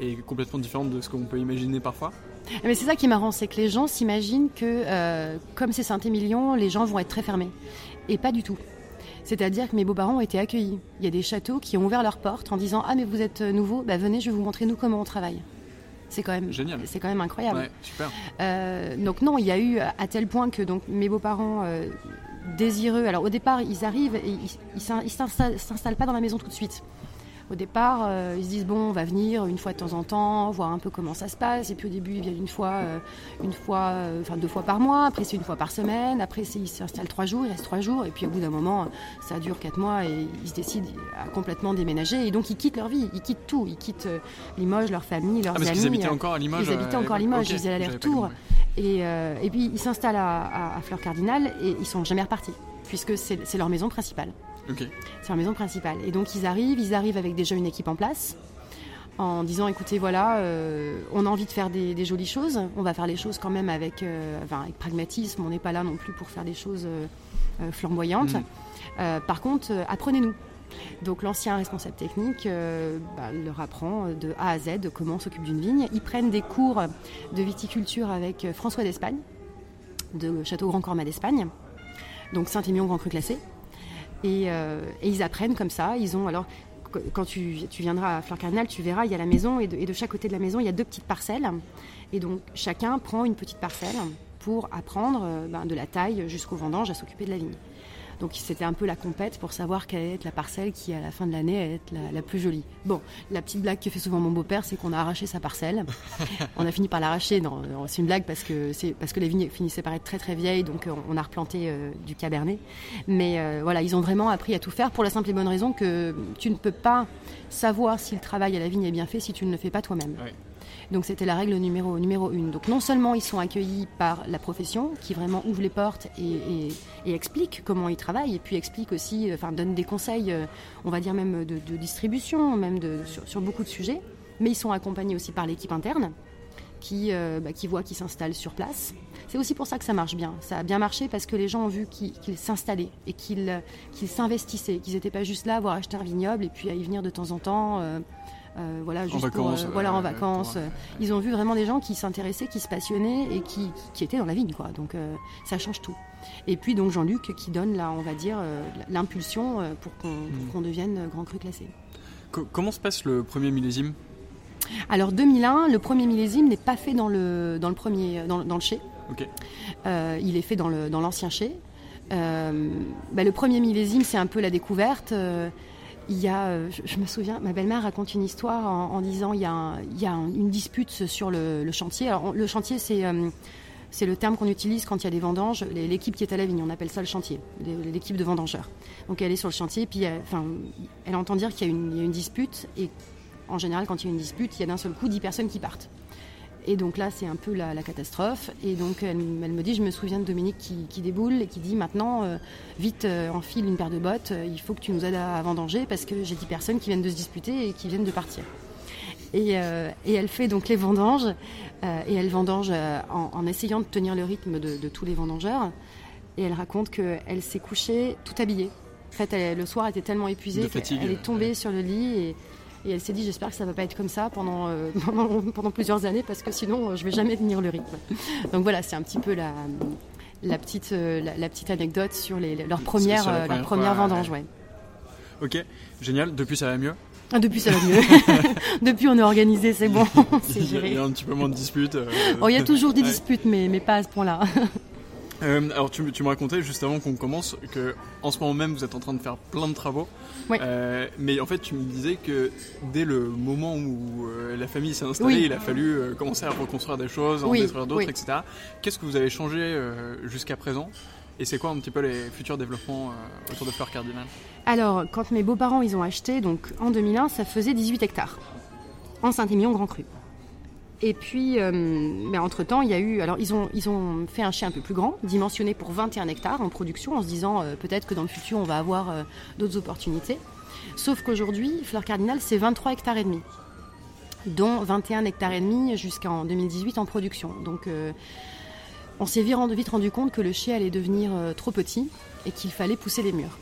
et complètement différente de ce qu'on peut imaginer parfois? Mais c'est ça qui est marrant, c'est que les gens s'imaginent que comme c'est Saint-Émilion, les gens vont être très fermés, et pas du tout. C'est-à-dire que mes beaux-parents ont été accueillis. Il y a des châteaux qui ont ouvert leurs portes en disant Ah, mais vous êtes nouveau, bah, venez, je vais vous montrer nous comment on travaille. C'est quand même génial. C'est quand même incroyable. Ouais, super. Euh, donc non, il y a eu à tel point que donc mes beaux-parents euh, désireux. Alors au départ, ils arrivent et ils, ils s'installent pas dans la maison tout de suite. Au départ, euh, ils se disent bon, on va venir une fois de temps en temps, voir un peu comment ça se passe. Et puis au début, ils viennent une fois, euh, une fois, euh, enfin deux fois par mois. Après, c'est une fois par semaine. Après, ils s'installent trois jours, ils restent trois jours. Et puis au bout d'un moment, ça dure quatre mois et ils se décident à complètement déménager. Et donc ils quittent leur vie, ils quittent tout. Ils quittent Limoges, leur famille, leurs ah, parce amis. Ils habitaient encore à Limoges. Ils habitaient encore à Limoges. ils faisaient l'aller-retour. Et, et, puis ils s'installent à, à Fleur Cardinal et ils sont jamais repartis puisque c'est leur maison principale. C'est leur maison principale. Et donc ils arrivent, ils arrivent avec déjà une équipe en place, en disant écoutez voilà, euh, on a envie de faire des, jolies choses, on va faire les choses quand même avec, euh, avec pragmatisme, on n'est pas là non plus pour faire des choses euh, flamboyantes. Mm. par contre, apprenez-nous. Donc l'ancien responsable technique bah, leur apprend de A à Z comment on s'occupe d'une vigne. Ils prennent des cours de viticulture avec François d'Espagne, de Château Grand Cormat d'Espagne. donc Saint-Émilion Grand Cru classé. Et, ils apprennent comme ça. Ils ont alors quand tu, viendras à Fleur Cardinal, tu verras, il y a la maison et de, chaque côté de la maison, il y a deux petites parcelles. Et donc chacun prend une petite parcelle pour apprendre ben, de la taille jusqu'au vendange à s'occuper de la vigne. Donc c'était un peu la compète pour savoir quelle allait être la parcelle qui, à la fin de l'année, allait être la, plus jolie. Bon, la petite blague que fait souvent mon beau-père, c'est qu'on a arraché sa parcelle. on a fini par l'arracher. Non, c'est une blague parce que parce que les vignes finissaient par être très très vieilles, donc on a replanté euh, du cabernet. Mais euh, voilà, ils ont vraiment appris à tout faire pour la simple et bonne raison que tu ne peux pas savoir si le travail à la vigne est bien fait si tu ne le fais pas toi-même. Donc c'était la règle numéro, numéro une. Donc non seulement ils sont accueillis par la profession, qui vraiment ouvre les portes et, explique comment ils travaillent, et puis explique aussi, euh, enfin donne des conseils, euh, on va dire même de, distribution, même sur, beaucoup de sujets, mais ils sont accompagnés aussi par l'équipe interne. Qui, euh, bah, qui voit qu'ils s'installent sur place. C'est aussi pour ça que ça marche bien. Ça a bien marché parce que les gens ont vu qu'ils s'installaient et qu'ils s'investissaient, qu'ils n'étaient pas juste là à avoir acheté un vignoble et puis à y venir de temps en temps. Voilà, juste en vacances, euh, voilà, en vacances. Ils ont vu vraiment des gens qui s'intéressaient, qui se passionnaient et qui, qui, étaient dans la vigne, quoi. Donc euh, ça change tout. Et puis donc Jean-Luc qui donne là, on va dire, l'impulsion pour hmm. qu'on devienne grand cru classé. comment se passe le premier millésime? Alors 2001, le premier millésime n'est pas fait dans le, dans le premier dans, dans le chai. il est fait dans l'ancien dans chai. Bah, le premier millésime, c'est un peu la découverte il y a, euh, je, me souviens, ma belle-mère raconte une histoire en, disant il y a, y une dispute sur le, chantier. Alors, le chantier, c'est euh, c'est le terme qu'on utilise quand il y a des vendanges. L'équipe qui est à la vigne, on appelle ça le chantier, l'équipe de vendangeurs. Donc elle est sur le chantier, puis elle, enfin, elle entend dire qu'il y, a une dispute, et en général, quand il y a une dispute, il y a d'un seul coup 10 personnes qui partent. Et donc là, c'est un peu la, catastrophe. Et donc, elle, me dit, je me souviens de Dominique qui, déboule et qui dit maintenant, euh, vite, euh, enfile une paire de bottes, euh, il faut que tu nous aides à, vendanger parce que j'ai 10 personnes qui viennent de se disputer et qui viennent de partir. Et, elle fait donc les vendanges, et elle vendange en, essayant de tenir le rythme de, tous les vendangeurs. Et elle raconte qu'elle s'est couchée tout habillée. En fait, le soir, elle était tellement épuisée qu'elle est tombée sur le lit et et elle s'est dit, j'espère que ça va pas être comme ça pendant, euh, pendant, plusieurs années parce que sinon, euh, je vais jamais tenir le rythme. Donc voilà, c'est un petit peu la, la, petite, euh, la, petite anecdote sur les, leur première, leur première vendange. Ouais. Ok, génial. Depuis, ça va mieux? Ah, depuis, ça va mieux. depuis, on est organisé, c'est bon. Il y a un petit peu moins de disputes. Oh, il y a toujours des disputes, mais, mais pas à ce point-là. Euh, alors tu, me racontais juste avant qu'on commence que en ce moment même vous êtes en train de faire plein de travaux. Euh, mais en fait tu me disais que dès le moment où euh, la famille s'est installée, il a fallu commencer à reconstruire des choses, en détruire d'autres, etc. Qu'est-ce que vous avez changé jusqu'à présent? Et c'est quoi un petit peu les futurs développements autour de Fleur Cardinal? Alors, quand mes beaux-parents ils ont acheté, donc en 2001, ça faisait 18 hectares. En Saint-Émilion Grand Cru. Et puis, euh, mais entre-temps, il y a eu. Alors, ils ont, ils ont fait un chien un peu plus grand, dimensionné pour 21 hectares en production, en se disant euh, peut-être que dans le futur, on va avoir euh, d'autres opportunités. Sauf qu'aujourd'hui, Fleur Cardinal, c'est 23 hectares et demi, dont 21 hectares et demi jusqu'en 2018 en production. Donc, on s'est vite rendu compte que le chien allait devenir trop petit et qu'il fallait pousser les murs.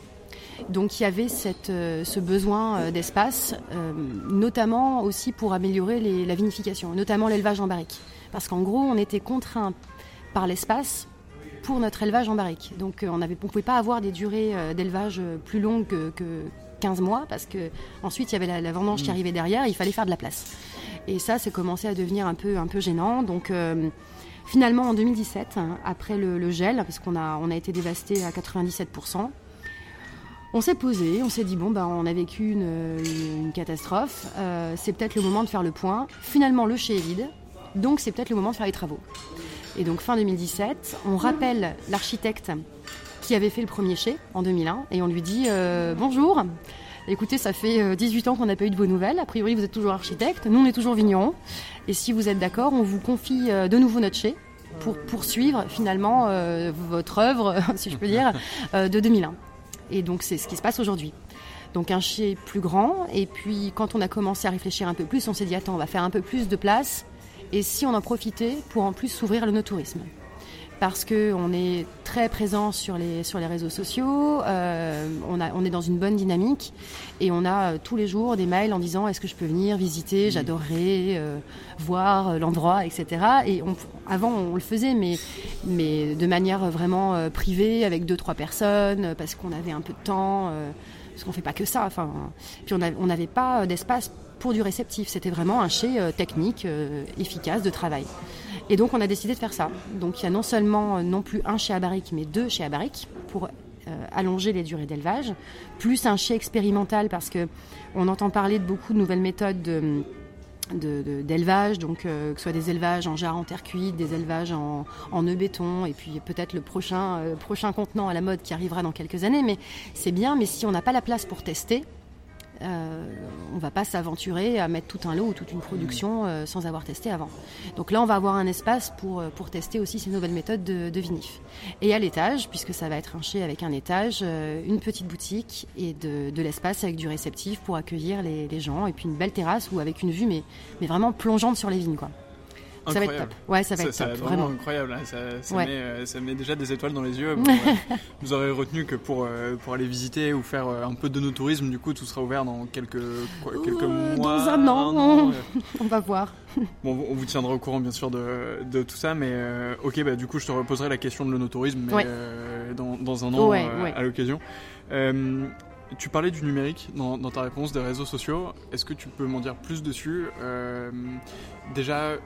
Donc il y avait euh, ce besoin euh, d'espace, euh, notamment aussi pour améliorer la vinification, notamment l'élevage en barrique. Parce qu'en gros, on était contraint par l'espace pour notre élevage en barrique. Donc on ne pouvait pas avoir des durées d'élevage plus longues que, 15 mois, parce que ensuite il y avait la, vendange qui mmh. arrivait derrière, il fallait faire de la place. Et ça, c'est commencé à devenir un peu, un peu gênant. Donc finalement, en 2017, hein, après le, gel, parce qu'on a, on a été dévasté à 97%, on s'est posé, on s'est dit bon ben on a vécu une, catastrophe, euh, c'est peut-être le moment de faire le point. Finalement le chai est vide, donc c'est peut-être le moment de faire les travaux. Et donc fin 2017, on rappelle l'architecte qui avait fait le premier chai en 2001 et on lui dit euh, bonjour. Écoutez, ça fait 18 euh, ans qu'on n'a pas eu de vos nouvelles. A priori, vous êtes toujours architecte. Nous, on est toujours vignerons. Et si vous êtes d'accord, on vous confie de nouveau notre chai pour poursuivre finalement votre œuvre, si je peux dire, de 2001. Et donc c'est ce qui se passe aujourd'hui. Donc un chai plus grand. Et puis quand on a commencé à réfléchir un peu plus, on s'est dit attends, on va faire un peu plus de place. Et si on en profitait pour en plus s'ouvrir le no-tourisme parce que on est très présent sur les sur les réseaux sociaux. Euh, on a on est dans une bonne dynamique et on a euh, tous les jours des mails en disant est-ce que je peux venir visiter, mmh. j'adorerais euh, voir euh, l'endroit, etc. Et on, avant on le faisait, mais mais de manière vraiment privée avec deux trois personnes parce qu'on avait un peu de temps. parce qu'on fait pas que ça. Enfin, puis on n'avait pas d'espace pour du réceptif. C'était vraiment un chez technique, efficace de travail. Et donc on a décidé de faire ça. Donc il y a non seulement euh, non plus un chez Abaric, mais deux chez Abaric pour euh, allonger les durées d'élevage, plus un chez expérimental parce que on entend parler de beaucoup de nouvelles méthodes d'élevage, donc euh, que ce soit des élevages en jarre en terre cuite, des élevages en, en béton, et puis peut-être le prochain, prochain contenant à la mode qui arrivera dans quelques années. Mais c'est bien, mais si on n'a pas la place pour tester, euh, on ne va pas s'aventurer à mettre tout un lot ou toute une production euh, sans avoir testé avant. Donc là, on va avoir un espace pour, euh, pour tester aussi ces nouvelles méthodes de, vinif. Et à l'étage, puisque ça va être un chez avec un étage, une petite boutique et de, l'espace avec du réceptif pour accueillir les, les, gens, et puis une belle terrasse ou avec une vue, mais, mais vraiment plongeante sur les vignes. Quoi. Ça va être top. Ouais, ça va être top. vraiment, incroyable. Hein. Ça, met, euh, ça, met, déjà des étoiles dans les yeux. vous aurez retenu que pour, euh, pour aller visiter ou faire euh, un peu de tourisme, du coup, tout sera ouvert dans quelques, quelques mois. Dans un an. on va voir. Bon, on vous tiendra au courant, bien sûr, de, de tout ça. Mais ok, bah, du coup, je te reposerai la question de l'onotourisme dans, dans, un an à l'occasion. Tu parlais du numérique dans, dans, ta réponse des réseaux sociaux. Est-ce que tu peux m'en dire plus dessus Déjà,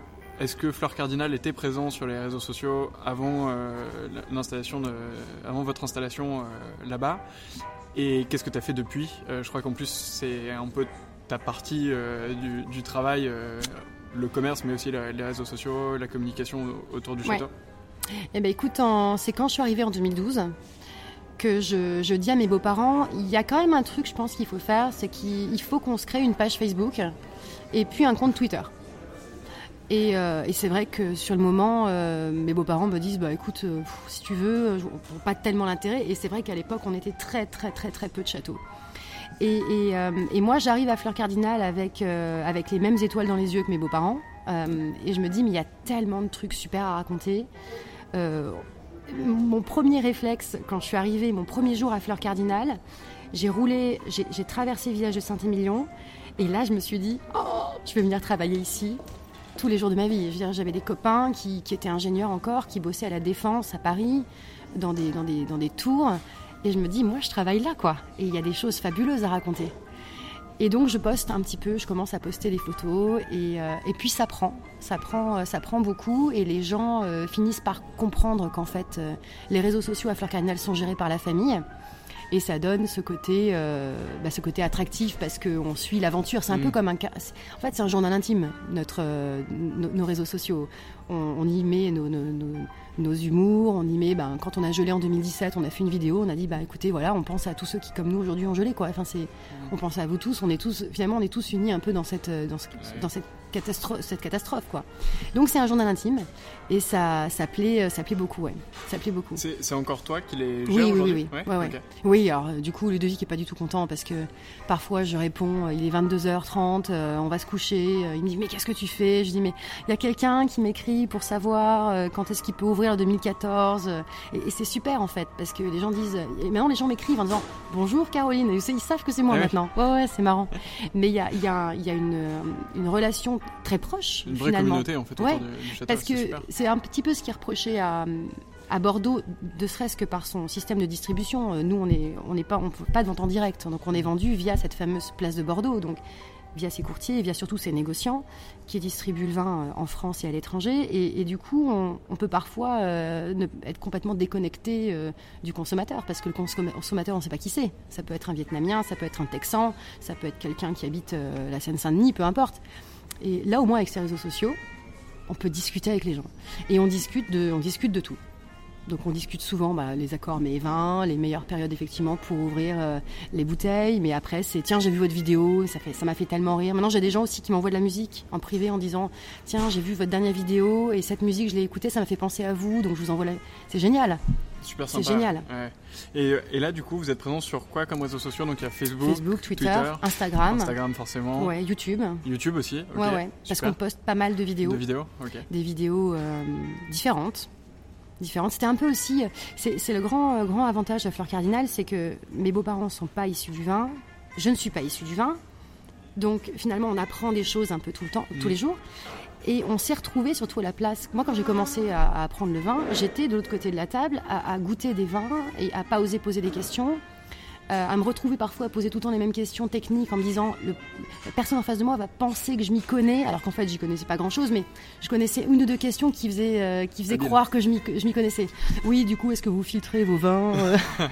est-ce que Fleur Cardinal était présent sur les réseaux sociaux avant euh, l'installation, avant votre installation euh, là-bas? Et qu'est-ce que tu as fait depuis? Euh, Je crois qu'en plus c'est un peu ta partie du, travail, le commerce, mais aussi les réseaux sociaux, la communication autour du château. Eh ben écoute, c'est quand je suis arrivée en 2012 que je, je dis à mes beaux-parents, il y a quand même un truc, je pense qu'il faut faire, c'est qu'il faut qu'on se crée une page Facebook et puis un compte Twitter. Euh, et, c'est vrai que sur le moment, euh, mes beaux-parents me disent bah écoute, euh, si tu veux, vois pas tellement l'intérêt. Et c'est vrai qu'à l'époque, on était très très très très peu de châteaux. Et, et, moi, j'arrive à Fleur Cardinal avec avec les mêmes étoiles dans les yeux que mes beaux-parents. et je me dis mais il y a tellement de trucs super à raconter. mon premier réflexe quand je suis arrivée, mon premier jour à Fleur Cardinal, j'ai roulé, j'ai traversé le village de Saint-Émilion. Et là, je me suis dit, oh, je vais venir travailler ici tous les jours de ma vie. J'avais des copains qui, étaient ingénieurs encore, qui bossaient à la Défense à Paris, dans des, dans des, dans des tours. Et je me dis, moi, je travaille là, quoi. Et il y a des choses fabuleuses à raconter. Et donc, je poste un petit peu, je commence à poster des photos. Et, euh, et puis, ça prend. Ça prend, euh, ça prend beaucoup. Et les gens euh, finissent par comprendre qu'en fait, les réseaux sociaux à Fleur Cardinal sont gérés par la famille et ça donne ce côté, euh, bah, ce côté attractif parce qu'on suit l'aventure. C'est un peu mm. comme un, en fait, c'est un journal intime. Notre, euh, nos réseaux sociaux, on, y met nos, nos, humours, on y met, ben, quand on a gelé en 2017, on a fait une vidéo, on a dit, bah écoutez, voilà, on pense à tous ceux qui, comme nous aujourd'hui, ont gelé, quoi. Enfin, c'est, mm. on pense à vous tous. On est tous, finalement, on est tous unis un peu dans cette, dans, dans cette catastrophe, cette catastrophe quoi. Donc c'est un journal intime et ça, ça plaît, euh, ça plaît beaucoup, ouais. Ça plaît beaucoup. C'est encore toi qui les gère oui, oui, oui, oui. Ouais, oui, alors du coup Ludovic est pas du tout content parce que parfois je réponds, euh, il est 22h30, euh, on va se coucher, il me dit mais qu'est-ce que tu fais? Je dis mais il y a quelqu'un qui m'écrit pour savoir quand est-ce qu'il peut ouvrir en 2014 et, c'est super en fait parce que les gens disent, et maintenant les gens m'écrivent en disant bonjour Caroline, et ils savent que c'est moi ah maintenant. Ouais ouais, c'est marrant. Mais il y a, y a, y a une, une relation très proche. Une vraie communauté en fait autour du château. Parce que c'est un petit peu ce qui est reproché à, à Bordeaux, de serait-ce que par son système de distribution. Euh, nous, on n'est pas, on pas de vente en direct, donc on est vendu via cette fameuse place de Bordeaux. Donc via ses courtiers via surtout ses négociants qui distribuent le vin euh, en France et à l'étranger. Et, du coup, on, peut parfois euh, être complètement déconnecté du consommateur parce que le consommateur, on ne sait pas qui c'est. Ça peut être un Vietnamien, ça peut être un Texan, ça peut être quelqu'un qui habite la Seine-Saint-Denis, peu importe. Et là, au moins, avec ces réseaux sociaux, on peut discuter avec les gens. Et on discute de, on discute de tout. Donc on discute souvent bah, les accords mais vins, les meilleures périodes effectivement pour ouvrir euh, les bouteilles. Mais après c'est tiens j'ai vu votre vidéo, ça fait ça m'a fait tellement rire. Maintenant j'ai des gens aussi qui m'envoient de la musique en privé en disant tiens j'ai vu votre dernière vidéo et cette musique je l'ai écoutée, ça m'a fait penser à vous donc je vous envoie la... C'est génial. Super sympa. C'est génial. Et, et, là, du coup, vous êtes présent sur quoi comme réseaux sociaux? Donc il y a Facebook, Facebook Twitter, Instagram. Instagram, forcément. Ouais, YouTube. YouTube aussi. ouais, ouais. Parce qu'on poste pas mal de vidéos. De vidéos, ok. Des vidéos euh, différentes différentes. C'était un peu aussi, c'est le grand, grand avantage de Fleur Cardinal, c'est que mes beaux-parents ne sont pas issus du vin, je ne suis pas issue du vin, donc finalement on apprend des choses un peu tout le temps, tous les jours. Et on s'est retrouvé surtout à la place. Moi, quand j'ai commencé à, apprendre le vin, j'étais de l'autre côté de la table à, à, goûter des vins et à pas oser poser des questions, euh, à me retrouver parfois à poser tout le temps les mêmes questions techniques en me disant le, la personne en face de moi va penser que je m'y connais, alors qu'en fait j'y connaissais pas grand chose, mais je connaissais une ou deux questions qui faisaient, euh, qui faisaient croire que je m'y connaissais. Oui, du coup, est-ce que vous filtrez vos vins euh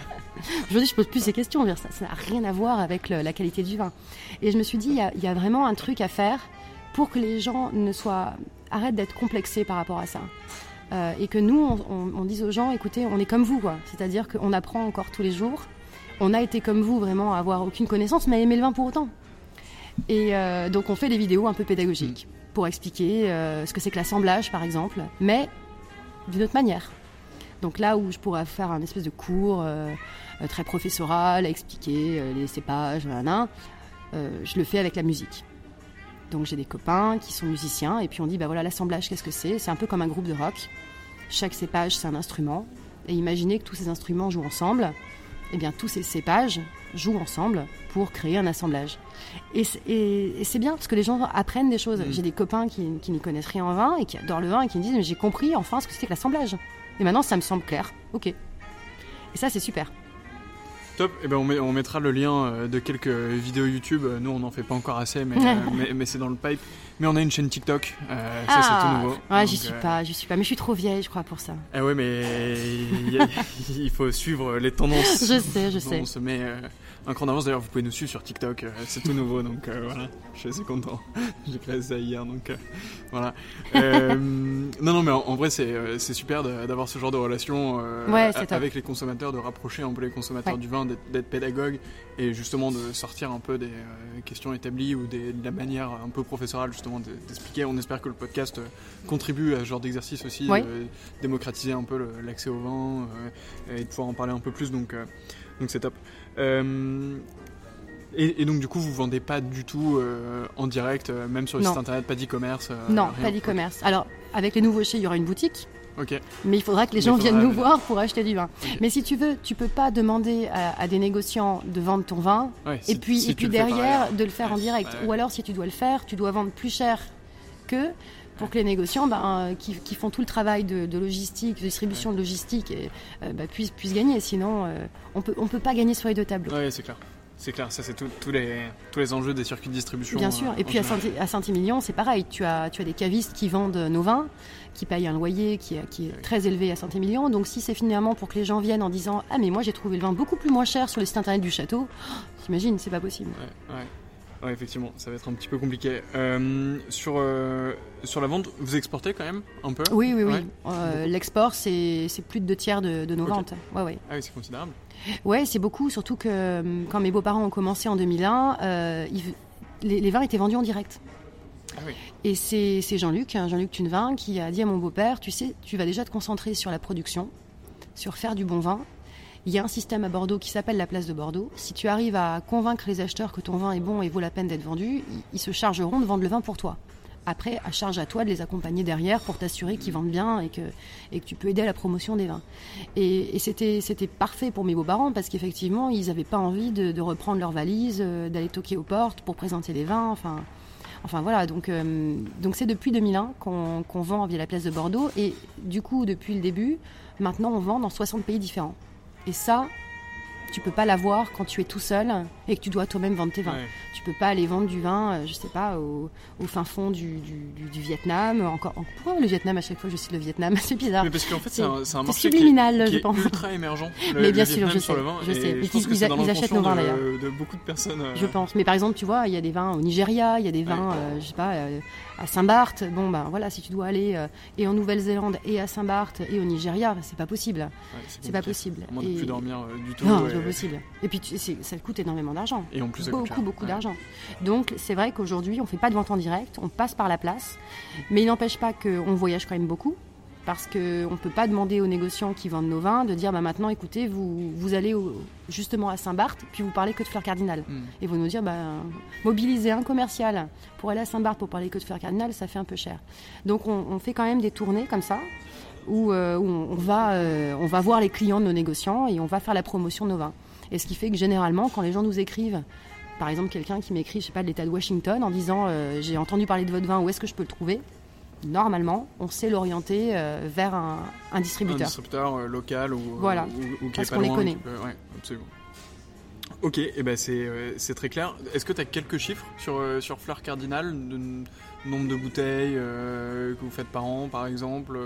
Aujourd'hui, je pose plus ces questions, ça n'a rien à voir avec la qualité du vin. Et je me suis dit, il y, a vraiment un truc à faire pour que les gens ne soient arrêtent d'être complexés par rapport à ça. et que nous, on, on, dise aux gens, écoutez, on est comme vous, quoi. C'est-à-dire qu'on apprend encore tous les jours on a été comme vous vraiment à avoir aucune connaissance, mais aimer le vin pour autant. Et euh, donc on fait des vidéos un peu pédagogiques pour expliquer euh, ce que c'est que l'assemblage par exemple, mais d'une autre manière. Donc là où je pourrais faire un espèce de cours euh, très professoral, expliquer les cépages, je le fais avec la musique. Donc j'ai des copains qui sont musiciens et puis on dit bah voilà l'assemblage qu'est-ce que c'est? C'est un peu comme un groupe de rock. Chaque cépage c'est un instrument et imaginez que tous ces instruments jouent ensemble eh bien, tous ces cépages jouent ensemble pour créer un assemblage. Et, c'est bien parce que les gens apprennent des choses. Mm. J'ai des copains qui, n'y connaissent rien en vin et qui adorent le vin et qui me disent mais j'ai compris enfin ce que c'est que l'assemblage. Et maintenant ça me semble clair. Ok. Et ça c'est super. Top, et eh ben on, mettra le lien euh, de quelques vidéos YouTube. Nous on n'en fait pas encore assez, mais, euh, mais, c'est dans le pipe. Mais on a une chaîne TikTok, euh, ça c'est tout ah, nouveau. Ouais, j'y suis pas, j'y suis pas, mais je suis trop vieille, je crois, pour ça. Eh ouais, mais il faut suivre les tendances. Je sais, je sais. On se met un cran d'avance. D'ailleurs, vous pouvez nous suivre sur TikTok, c'est tout nouveau, donc voilà, je suis assez content. J'ai créé ça hier, donc voilà. non, non, mais en, vrai, c'est super d'avoir ce genre de relation avec les consommateurs, de rapprocher un peu les consommateurs du vin d'être pédagogue et justement de sortir un peu des euh, questions établies ou de la manière un peu professorale justement d'expliquer. On espère que le podcast euh, contribue à ce genre d'exercice aussi, de démocratiser un peu l'accès au vin euh, et de pouvoir en parler un peu plus. Donc donc c'est top. Et, donc du coup, vous vendez pas du tout en direct, même sur le site internet, pas d'e-commerce. non, pas d'e-commerce. Alors avec les nouveaux chez, il y aura une boutique mais il faudra que les gens viennent nous voir pour acheter du vin. Mais si tu veux, tu peux pas demander à, des négociants de vendre ton vin et puis, et puis derrière de le faire en direct. Ou alors, si tu dois le faire, tu dois vendre plus cher que pour que les négociants ben, qui, font tout le travail de, logistique, de distribution de logistique, et, euh, bah, puissent, puissent, gagner. Sinon, euh, on peut, on peut pas gagner sur les deux tableaux. Oui, c'est clair. C'est clair, ça c'est tous les, tous les enjeux des circuits de distribution. Bien sûr, euh, et puis à Saint-Émilion, c'est pareil, tu as, tu as des cavistes qui vendent nos vins, qui payent un loyer qui, qui est très élevé à Saint-Émilion. Donc si c'est finalement pour que les gens viennent en disant Ah mais moi j'ai trouvé le vin beaucoup plus moins cher sur le site internet du château, t'imagines, c'est pas possible. Ouais, effectivement, ça va être un petit peu compliqué. Euh, sur, euh, sur la vente, vous exportez quand même un peu Oui, oui, oui. L'export, c'est plus de deux tiers de, nos ventes. Ouais, ouais. Ah oui, c'est considérable. Ouais, c'est beaucoup, surtout que euh, quand mes beaux-parents ont commencé en 2001, euh, les, vins étaient vendus en direct. Ah Et c'est Jean-Luc, hein, Jean-Luc Tunevin, qui a dit à mon beau-père, tu sais, tu vas déjà te concentrer sur la production, sur faire du bon vin. Il y a un système à Bordeaux qui s'appelle la place de Bordeaux. Si tu arrives à convaincre les acheteurs que ton vin est bon et vaut la peine d'être vendu, ils se chargeront de vendre le vin pour toi. Après, à charge à toi de les accompagner derrière pour t'assurer qu'ils vendent bien et que, et que tu peux aider à la promotion des vins. Et, c'était, c'était parfait pour mes beaux-parents parce qu'effectivement, ils n'avaient pas envie de, reprendre leur valise, euh, d'aller toquer aux portes pour présenter les vins. Enfin, enfin voilà, donc, euh, donc c'est depuis 2001 qu'on, qu'on vend via la place de Bordeaux. Et du coup, depuis le début, maintenant, on vend dans 60 pays différents. Et ça, tu peux pas l'avoir quand tu es tout seul et que tu dois toi-même vendre tes vins. Tu peux pas aller vendre du vin, euh, je sais pas, au, fin fond du, Vietnam. Encore, pourquoi le Vietnam à chaque fois je cite le Vietnam? C'est bizarre. Mais parce qu'en fait c'est un, un, marché subliminal, qui je pense. ultra émergent. mais bien sûr, je sais. je sais. ils, achètent nos vins d'ailleurs. De beaucoup de personnes. Euh, je pense. Mais par exemple, tu vois, il y a des vins au Nigeria, il y a des vins, euh, je sais pas, à Saint-Barth. Bon ben voilà, si tu dois aller et en Nouvelle-Zélande et à Saint-Barth et au Nigeria, c'est pas possible. c'est pas possible. Moins de plus dormir du tout. Non, possible. Et puis ça coûte énormément d'argent. Et en plus, beaucoup, beaucoup d'argent. Donc c'est vrai qu'aujourd'hui, on ne fait pas de vente en direct, on passe par la place. Mais il n'empêche pas qu'on voyage quand même beaucoup. Parce qu'on ne peut pas demander aux négociants qui vendent nos vins de dire bah, maintenant, écoutez, vous, vous allez justement à Saint-Barth, puis vous parlez que de fleurs cardinales. Hmm. Et vous nous dire bah, mobiliser un commercial pour aller à Saint-Barth pour parler que de fleurs cardinales, ça fait un peu cher. Donc on, on fait quand même des tournées comme ça où, on, va, on va voir les clients de nos négociants et on va faire la promotion de nos vins. Et ce qui fait que généralement, quand les gens nous écrivent, par exemple quelqu'un qui m'écrit, je sais pas, de l'État de Washington en disant j'ai entendu parler de votre vin, où est-ce que je peux le trouver? Normalement, on sait l'orienter euh, vers un, distributeur. Un distributeur euh, local ou, voilà. Parce qu'on les connaît. absolument. Ok, et eh ben euh, c'est très clair. Est-ce que tu as quelques chiffres sur, sur Fleur Cardinal Nombre de bouteilles que vous faites par an, par exemple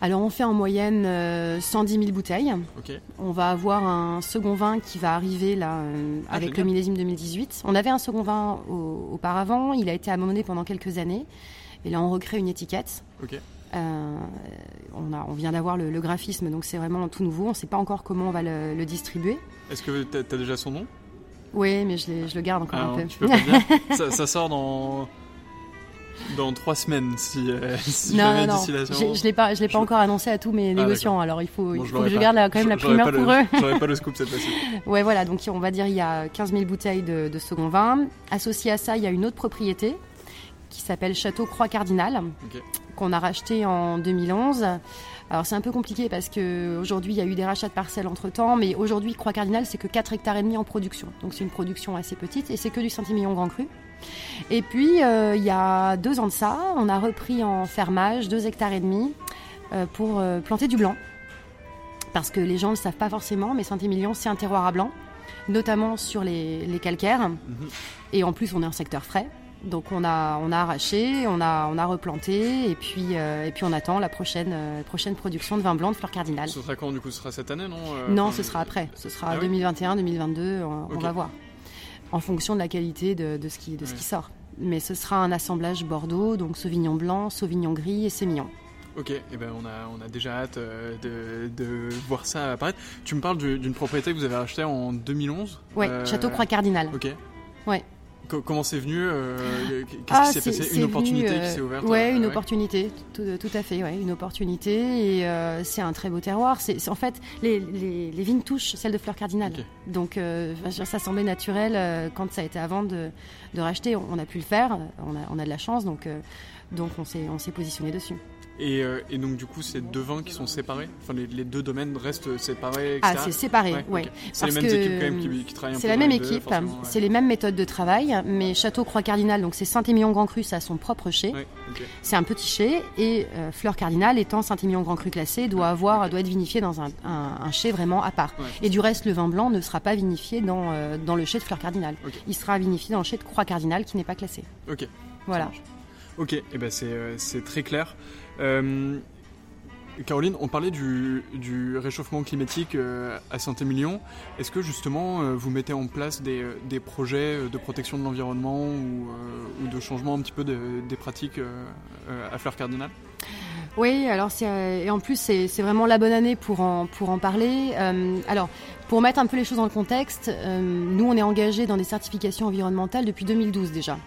alors on fait en moyenne 110 000 bouteilles. On va avoir un second vin qui va arriver là ah, avec le millésime 2018. On avait un second vin auparavant, il a été abandonné pendant quelques années. Et là, on recrée une étiquette. Euh, on, a, on vient d'avoir le, graphisme, donc c'est vraiment tout nouveau. On ne sait pas encore comment on va le, distribuer. Est-ce que tu as, déjà son nom? Oui, mais je, je, le garde encore un peu. Tu peux pas dire. Ça, ça, sort dans dans trois semaines si, euh, si non, non, je, je l'ai pas je l'ai pas encore annoncé à tous mes ah, négociants alors il faut, il faut que je garde quand même la primeur pour eux. j'aurais pas le scoop cette fois-ci. Ouais voilà donc on va dire il y a 15 000 bouteilles de, de second vin. Associé à ça il y a une autre propriété qui s'appelle Château Croix Cardinal, qu'on a racheté en 2011. Alors c'est un peu compliqué parce qu'aujourd'hui il y a eu des rachats de parcelles entre temps, mais aujourd'hui Croix Cardinal c'est que 4 hectares et demi en production. Donc c'est une production assez petite et c'est que du centimillon grand cru. Et puis euh, il y a deux ans de ça, on a repris en fermage 2 hectares et demi euh, pour euh, planter du blanc. Parce que les gens ne le savent pas forcément, mais Saint-Émilion c'est un terroir à blanc, notamment sur les, calcaires. Mhm. Et en plus on est un secteur frais. Donc on a, on a arraché, on a, on a replanté et puis, euh, et puis on attend la prochaine, euh, prochaine production de vin blanc de fleurs cardinales. Ce sera quand du coup Ce sera cette année non euh, Non, ce sera après. Ce sera 2021, 2022, on, va voir. En fonction de la qualité de, de ce, qui, de ce qui sort. Mais ce sera un assemblage Bordeaux, donc Sauvignon blanc, Sauvignon gris et Sémillon. Ok, et eh ben on a, on a déjà hâte de, de, voir ça apparaître. Tu me parles d'une propriété que vous avez achetée en 2011 Oui, Château Croix Cardinal. Ok. Ouais. Comment c'est venu euh, Qu'est-ce qui ah, s'est passé? Une opportunité qui s'est euh, ouverte Ouais, une opportunité, tout, à fait, ouais, une opportunité. Et euh, c'est un très beau terroir. C'est en fait les, les, les, vignes touchent celles de fleurs cardinales. Donc ça semblait naturel quand ça a été avant de, de racheter. On a pu le faire, on a, on a de la chance, donc donc on s'est positionné dessus. Euh, et, donc du coup, c'est deux vins qui sont séparés. Enfin, les, deux domaines restent séparés. Ah, c'est séparé, oui. C'est les mêmes équipes quand même qui, qui travaillent. C'est la même équipe, c'est les mêmes méthodes de travail, mais Château Croix Cardinal, donc c'est Saint-Émilion Grand Cru, ça a son propre chai. C'est un petit chai et euh, Fleur Cardinal, étant Saint-Émilion Grand Cru classé, doit avoir, doit être vinifié dans un, un, chai vraiment à part. et du reste, le vin blanc ne sera pas vinifié dans, euh, dans le chai de Fleur Cardinal. Il sera vinifié dans le chai de Croix Cardinal qui n'est pas classé. Ok. Voilà. Ok, et eh ben c'est très clair. Euh, Caroline, on parlait du, réchauffement climatique euh, à Saint-Émilion. Est-ce que justement euh, vous mettez en place des, projets de protection de l'environnement ou, de changement un petit peu des pratiques à Fleur Cardinal oui, alors et en plus c'est vraiment la bonne année pour en, pour en parler. alors pour mettre un peu les choses dans le contexte, nous on est engagé dans des certifications environnementales depuis 2012 déjà.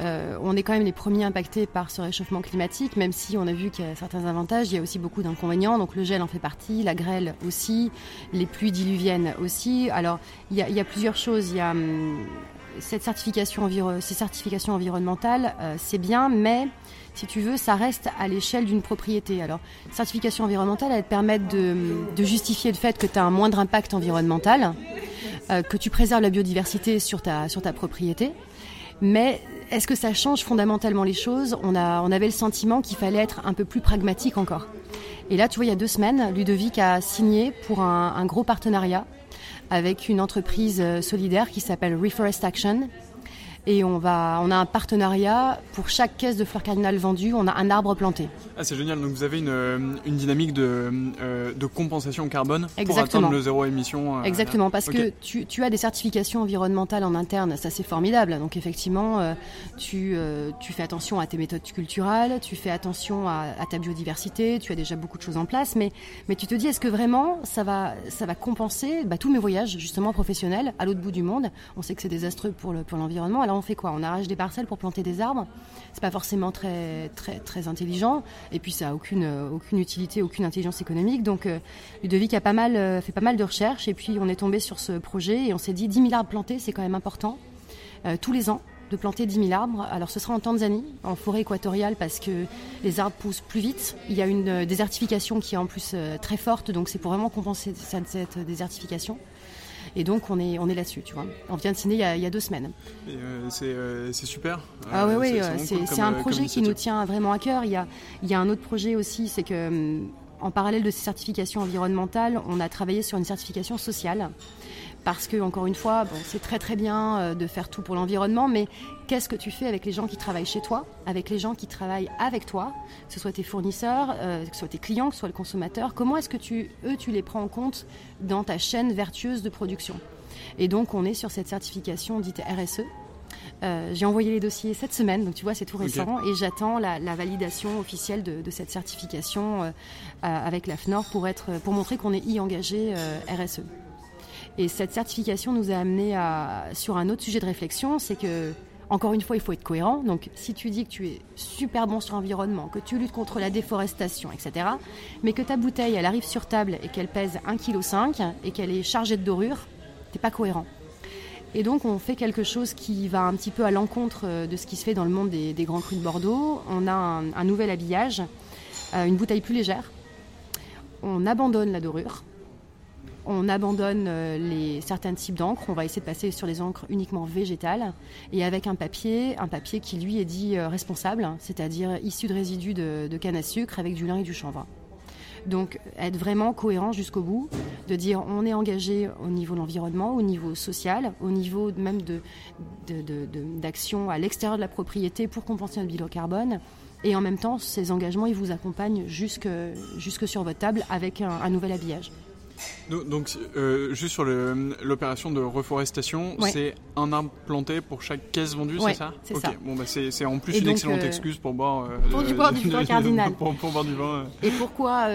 Euh, on est quand même les premiers impactés par ce réchauffement climatique, même si on a vu qu'il y a certains avantages, il y a aussi beaucoup d'inconvénients. Donc le gel en fait partie, la grêle aussi, les pluies diluviennes aussi. Alors il y a, plusieurs choses. Il y a hum, cette certification ces certifications environnementales, euh, c'est bien, mais si tu veux, ça reste à l'échelle d'une propriété. Alors, certification environnementale, elle te permet de, justifier le fait que tu as un moindre impact environnemental, euh, que tu préserves la biodiversité sur ta, sur ta propriété. Mais est-ce que ça change fondamentalement les choses on, a, on avait le sentiment qu'il fallait être un peu plus pragmatique encore. Et là, tu vois, il y a deux semaines, Ludovic a signé pour un, un gros partenariat avec une entreprise euh, solidaire qui s'appelle Reforest Action, et on va, on a un partenariat pour chaque caisse de fleurs cardinales vendue, on a un arbre planté. Ah, c'est génial. Donc vous avez une, euh, une dynamique de, euh, de, compensation carbone pour atteindre le zéro émission. Euh, Exactement, parce que tu, tu, as des certifications environnementales en interne, ça c'est formidable. Donc effectivement, tu, tu fais attention à tes méthodes culturelles, tu fais attention à, à, ta biodiversité, tu as déjà beaucoup de choses en place, mais, mais tu te dis, est-ce que vraiment ça va, ça va compenser bah, tous mes voyages justement professionnels à l'autre bout du monde? On sait que c'est désastreux pour l'environnement. Le, pour on fait quoi? On arrache des parcelles pour planter des arbres? C'est pas forcément très, intelligent. Et puis ça a aucune, aucune utilité, aucune intelligence économique. Donc euh, Ludovic a pas mal, euh, fait pas mal de recherches. Et puis on est tombé sur ce projet et on s'est dit 10 000 arbres plantés, c'est quand même important. Euh, tous les ans. de planter 10 000 arbres. Alors ce sera en Tanzanie, en forêt équatoriale, parce que les arbres poussent plus vite. Il y a une euh, désertification qui est en plus euh, très forte, donc c'est pour vraiment compenser cette, désertification. Et donc on est, on est là-dessus, tu vois. On vient de signer il y a, deux semaines. c'est super. Ah oui, oui, c'est un projet qui nous tient vraiment à cœur. Il y a, il y a un autre projet aussi, c'est que hum, en parallèle de ces certifications environnementales, on a travaillé sur une certification sociale parce que encore une fois, c'est très très bien euh, de faire tout pour l'environnement, mais qu'est-ce que tu fais avec les gens qui travaillent chez toi, avec les gens qui travaillent avec toi, que ce soit tes fournisseurs, euh, que ce soit tes clients, que ce soit le consommateur Comment est-ce que tu, eux, tu les prends en compte dans ta chaîne vertueuse de production? Et donc, on est sur cette certification dite RSE. Euh, j'ai envoyé les dossiers cette semaine, donc tu vois, c'est tout récent, et j'attends la, validation officielle de, cette certification avec la FNOR pour, être, pour montrer qu'on est y engagé RSE. Et cette certification nous a amené sur un autre sujet de réflexion, c'est que encore une fois, il faut être cohérent. Donc, si tu dis que tu es super bon sur l'environnement, que tu luttes contre la déforestation, etc., mais que ta bouteille, elle arrive sur table et qu'elle pèse 1,5 kg et qu'elle est chargée de dorure, t'es pas cohérent. Et donc, on fait quelque chose qui va un petit peu à l'encontre euh, de ce qui se fait dans le monde des, grands crus de Bordeaux. On a un, nouvel habillage, euh, une bouteille plus légère. On abandonne la dorure on abandonne euh, les, certains types d'encre. On va essayer de passer sur les encres uniquement végétales et avec un papier, un papier qui lui est dit euh, responsable, c'est-à-dire issu de résidus de, canne à sucre avec du lin et du chanvre. Donc être vraiment cohérent jusqu'au bout, de dire on est engagé au niveau de l'environnement, au niveau social, au niveau même d'action à l'extérieur de la propriété pour compenser notre bilan carbone. Et en même temps, ces engagements, ils vous accompagnent jusque sur votre table avec un nouvel habillage. Donc, euh, juste sur l'opération de reforestation, c'est un arbre planté pour chaque caisse vendue, c'est ça c'est ça. Bon, bah c'est en plus une excellente euh, excuse pour boire, euh, pour du boire du vin cardinal. pour, boire du vin. Et pourquoi,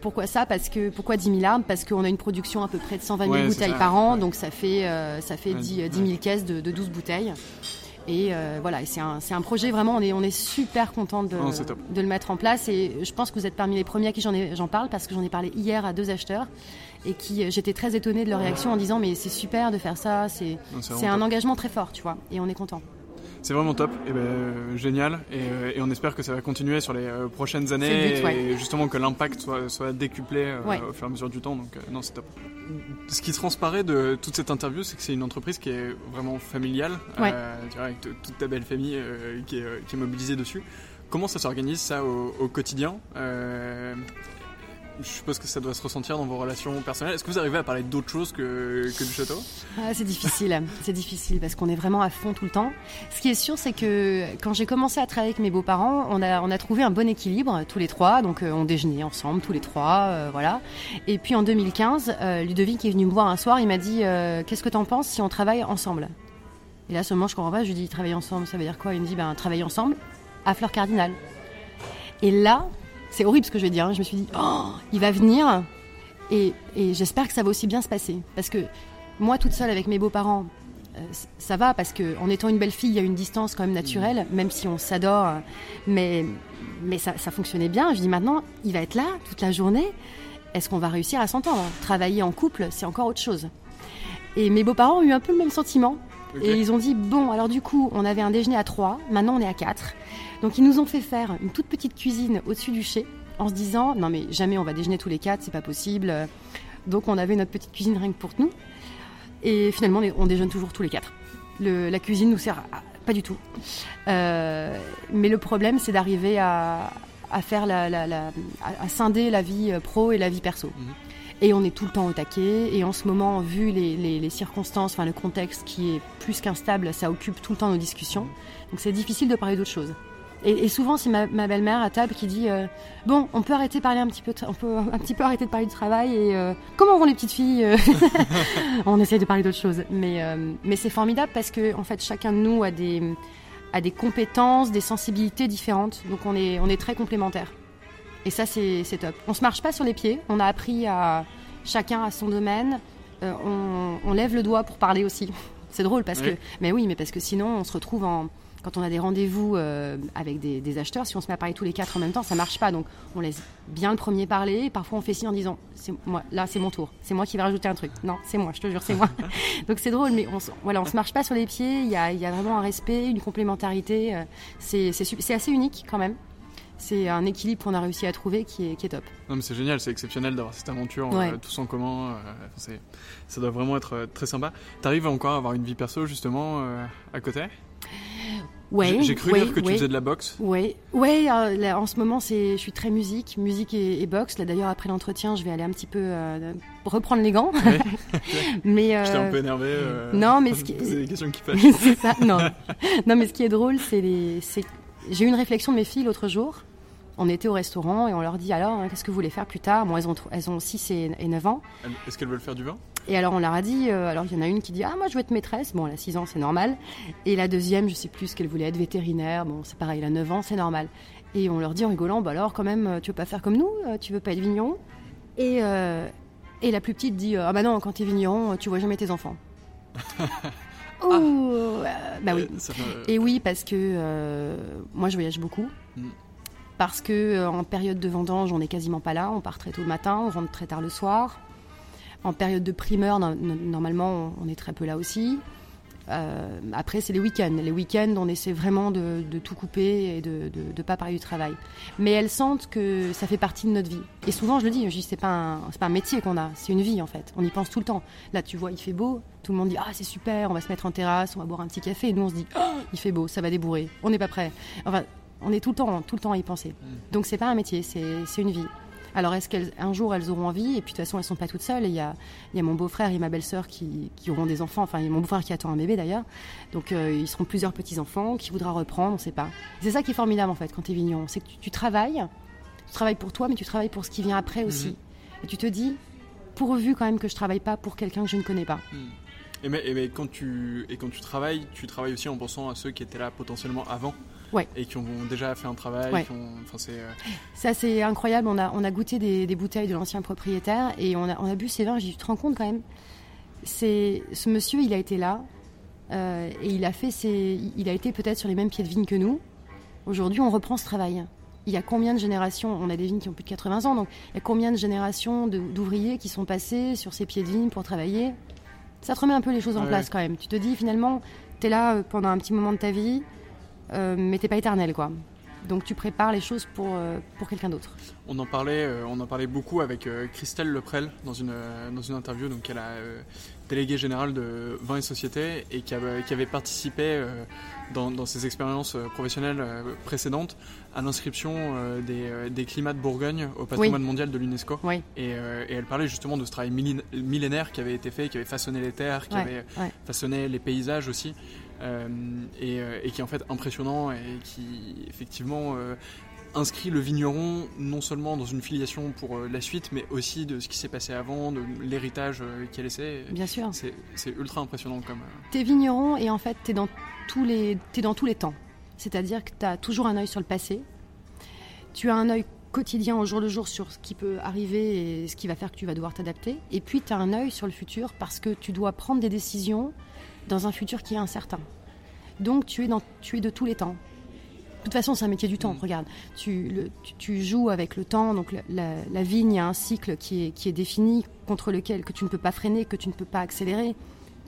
pourquoi ça? Parce que pourquoi 10 000 arbres? Parce qu'on a une production à peu près de 120 000 bouteilles par an, donc ça fait ça fait 10, 000 caisses de, de 12 bouteilles. Et voilà, c'est un, un, projet vraiment, on est, on est super content de, de, le mettre en place. Et je pense que vous êtes parmi les premiers à qui j'en parle parce que j'en ai parlé hier à deux acheteurs et qui euh, j'étais très étonnée de leur réaction en disant mais c'est super de faire ça, c'est un engagement très fort, tu vois, et on est content. C'est vraiment top, et ben, génial, euh, et, on espère que ça va continuer sur les euh, prochaines années, et justement que l'impact soit, soit, décuplé au fur et à mesure du temps, donc non, c'est top. Ce qui transparaît de toute cette interview, c'est que c'est une entreprise qui est vraiment familiale, avec toute ta belle famille qui est, qui, est, mobilisée dessus. Comment ça s'organise ça au, au quotidien je suppose que ça doit se ressentir dans vos relations personnelles. Est-ce que vous arrivez à parler d'autre chose que, que, du château? Ah, C'est difficile, c'est difficile parce qu'on est vraiment à fond tout le temps. Ce qui est sûr, c'est que quand j'ai commencé à travailler avec mes beaux-parents, on a, on a trouvé un bon équilibre tous les trois. Donc euh, on déjeunait ensemble tous les trois, euh, voilà. Et puis en 2015, euh, Ludovic est venu me voir un soir, il m'a dit Qu'est-ce que t'en penses si on travaille ensemble? Et là seulement je comprends pas, je lui dis Travailler ensemble, ça veut dire quoi? Il me dit Ben travailler ensemble à Fleur Cardinal. Et là, c'est horrible ce que je vais dire. Hein. Je me suis dit, oh, il va venir et, j'espère que ça va aussi bien se passer. Parce que moi, toute seule avec mes beaux-parents, euh, ça va parce qu'en étant une belle fille, il y a une distance quand même naturelle, mm. même si on s'adore. Mais, mais ça, fonctionnait bien. Je dis maintenant, il va être là toute la journée. Est-ce qu'on va réussir à s'entendre? Travailler en couple, c'est encore autre chose. Et mes beaux-parents ont eu un peu le même sentiment. Et ils ont dit, bon, alors du coup, on avait un déjeuner à trois, maintenant on est à quatre. Donc ils nous ont fait faire une toute petite cuisine au-dessus du chai en se disant non mais jamais on va déjeuner tous les quatre, c'est pas possible. Donc on avait notre petite cuisine rien que pour nous. Et finalement on déjeune toujours tous les quatre. la cuisine nous sert pas du tout. Euh, mais le problème c'est d'arriver à, faire la, à scinder la vie pro et la vie perso. Mhm. Et on est tout le temps au taquet. Et en ce moment, vu les, les circonstances, enfin le contexte qui est plus qu'instable, ça occupe tout le temps nos discussions. Donc c'est difficile de parler d'autre chose. Et, souvent, c'est ma, belle-mère à table qui dit euh, Bon, on peut arrêter de parler un petit peu, on peut un petit peu arrêter de parler du travail et euh, comment vont les petites filles euh On essaye de parler d'autres choses. Mais, mais c'est formidable parce que, en fait, chacun de nous a des, a des compétences, des sensibilités différentes. Donc, on est, on est très complémentaires. Et ça, c'est top. On se marche pas sur les pieds. On a appris à chacun à son domaine. on, on lève le doigt pour parler aussi. C'est drôle parce que, mais oui, mais parce que sinon on se retrouve en, quand on a des rendez-vous euh, avec des, acheteurs, si on se met à parler tous les quatre en même temps, ça marche pas. Donc on laisse bien le premier parler. parfois on fait signe en disant c'est moi, là c'est mon tour, c'est moi qui vais rajouter un truc. Non, c'est moi, je te jure, c'est moi. donc c'est drôle, mais on, voilà, on se marche pas sur les pieds. Il y a, y a, vraiment un respect, une complémentarité. Euh, c'est assez unique quand même c'est un équilibre qu'on a réussi à trouver qui est, qui est top. Non mais c'est génial, c'est exceptionnel d'avoir cette aventure euh, tous en commun. ça doit vraiment être très sympa. T'arrives encore à avoir une vie perso justement à côté? Ouais, J'ai cru dire que tu faisais de la boxe. Oui, ouais, euh, en ce moment, c'est, je suis très musique, musique et, boxe. Là, d'ailleurs, après l'entretien, je vais aller un petit peu euh, reprendre les gants. mais euh, j'étais un peu énervé. non, mais ce qui des questions qui fâchent. c'est ça. Non, non, mais ce qui est drôle, c'est les, c'est... j'ai eu une réflexion de mes filles l'autre jour. On était au restaurant et on leur dit alors, hein, qu'est-ce que vous voulez faire plus tard Bon, elles ont, elles ont 6 et, et 9 ans. Est-ce qu'elles veulent faire du vin? Et alors on leur a dit, euh, alors il y en a une qui dit ah moi je veux être maîtresse, bon elle a 6 ans c'est normal, et la deuxième je sais plus ce qu'elle voulait être vétérinaire, bon c'est pareil elle a 9 ans c'est normal. Et on leur dit en rigolant bah alors quand même euh, tu veux pas faire comme nous, euh, tu veux pas être vigneron? Et, et la plus petite dit ah bah non quand tu es vigneron tu vois jamais tes enfants. oh bah oui. Et oui parce que moi je voyage beaucoup. Mm. Parce que en période de vendange, on n'est quasiment pas là. On part très tôt le matin, on rentre très tard le soir. En période de primeur, normalement, on est très peu là aussi. Euh, après, c'est les week-ends. Les week-ends, on essaie vraiment de, tout couper et de ne pas parler du travail. Mais elles sentent que ça fait partie de notre vie. Et souvent, je le dis, je dis c'est pas un, pas un métier qu'on a, c'est une vie en fait. On y pense tout le temps. Là, tu vois, il fait beau. Tout le monde dit ah c'est super, on va se mettre en terrasse, on va boire un petit café. Et nous, on se dit oh, il fait beau, ça va débourrer. On n'est pas prêt. Enfin, on est tout le temps, tout le temps à y penser. Mm. Donc c'est pas un métier, c'est une vie. Alors, est-ce qu'un jour elles auront envie? Et puis, de toute façon, elles sont pas toutes seules. Il y a, mon beau-frère et ma belle-sœur qui, auront des enfants. Enfin, il y a mon beau-frère qui attend un bébé d'ailleurs. Donc, euh, ils seront plusieurs petits-enfants qui voudra reprendre, on ne sait pas. C'est ça qui est formidable en fait quand tu es vigneron. C'est que tu, travailles, tu travailles pour toi, mais tu travailles pour ce qui vient après aussi. Mhm. Et tu te dis, pourvu quand même que je travaille pas pour quelqu'un que je ne connais pas. Mhm. Et, mais, et mais, quand tu, et quand tu travailles, tu travailles aussi en pensant à ceux qui étaient là potentiellement avant et qui ont déjà fait un travail. Euh, Ça, c'est incroyable. On a, on a goûté des, bouteilles de l'ancien propriétaire et on a, on a bu ces vins. J'ai te rends compte quand même? C'est ce monsieur, il a été là euh, et il a fait ses, il a été peut-être sur les mêmes pieds de vigne que nous. Aujourd'hui, on reprend ce travail. Il y a combien de générations? On a des vignes qui ont plus de 80 ans, donc il y a combien de générations d'ouvriers qui sont passés sur ces pieds de vigne pour travailler? Ça te remet un peu les choses en place quand même. Tu te dis finalement, tu es là euh, pendant un petit moment de ta vie, mais t'es pas éternel, quoi. Donc tu prépares les choses pour, euh, pour quelqu'un d'autre. On en parlait, euh, on en parlait beaucoup avec Christelle Leprel dans une, dans une interview. Donc elle a déléguée générale de Vin et Société et qui, qui avait participé dans, dans, ses expériences professionnelles précédentes à l'inscription des, des, climats de Bourgogne au patrimoine mondial de l'UNESCO. Oui. Et, et, elle parlait justement de ce travail millénaire qui avait été fait, qui avait façonné les terres, qui avait façonné les paysages aussi. Euh, euh, et, qui est en fait impressionnant et qui effectivement euh, inscrit le vigneron non seulement dans une filiation pour la suite, mais aussi de ce qui s'est passé avant, de l'héritage qu'il a laissé. Bien sûr. C'est ultra impressionnant comme. T'es vigneron et en fait t'es dans tous les es dans tous les temps. C'est-à-dire que tu as toujours un œil sur le passé. Tu as un œil quotidien au jour le jour sur ce qui peut arriver et ce qui va faire que tu vas devoir t'adapter. Et puis tu as un œil sur le futur parce que tu dois prendre des décisions dans un futur qui est incertain. Donc tu es, dans, tu es de tous les temps. De toute façon, c'est un métier du temps. Mm. Regarde, tu, tu, joues avec le temps. Donc la, vigne a un cycle qui est, qui est défini, contre lequel que tu ne peux pas freiner, que tu ne peux pas accélérer.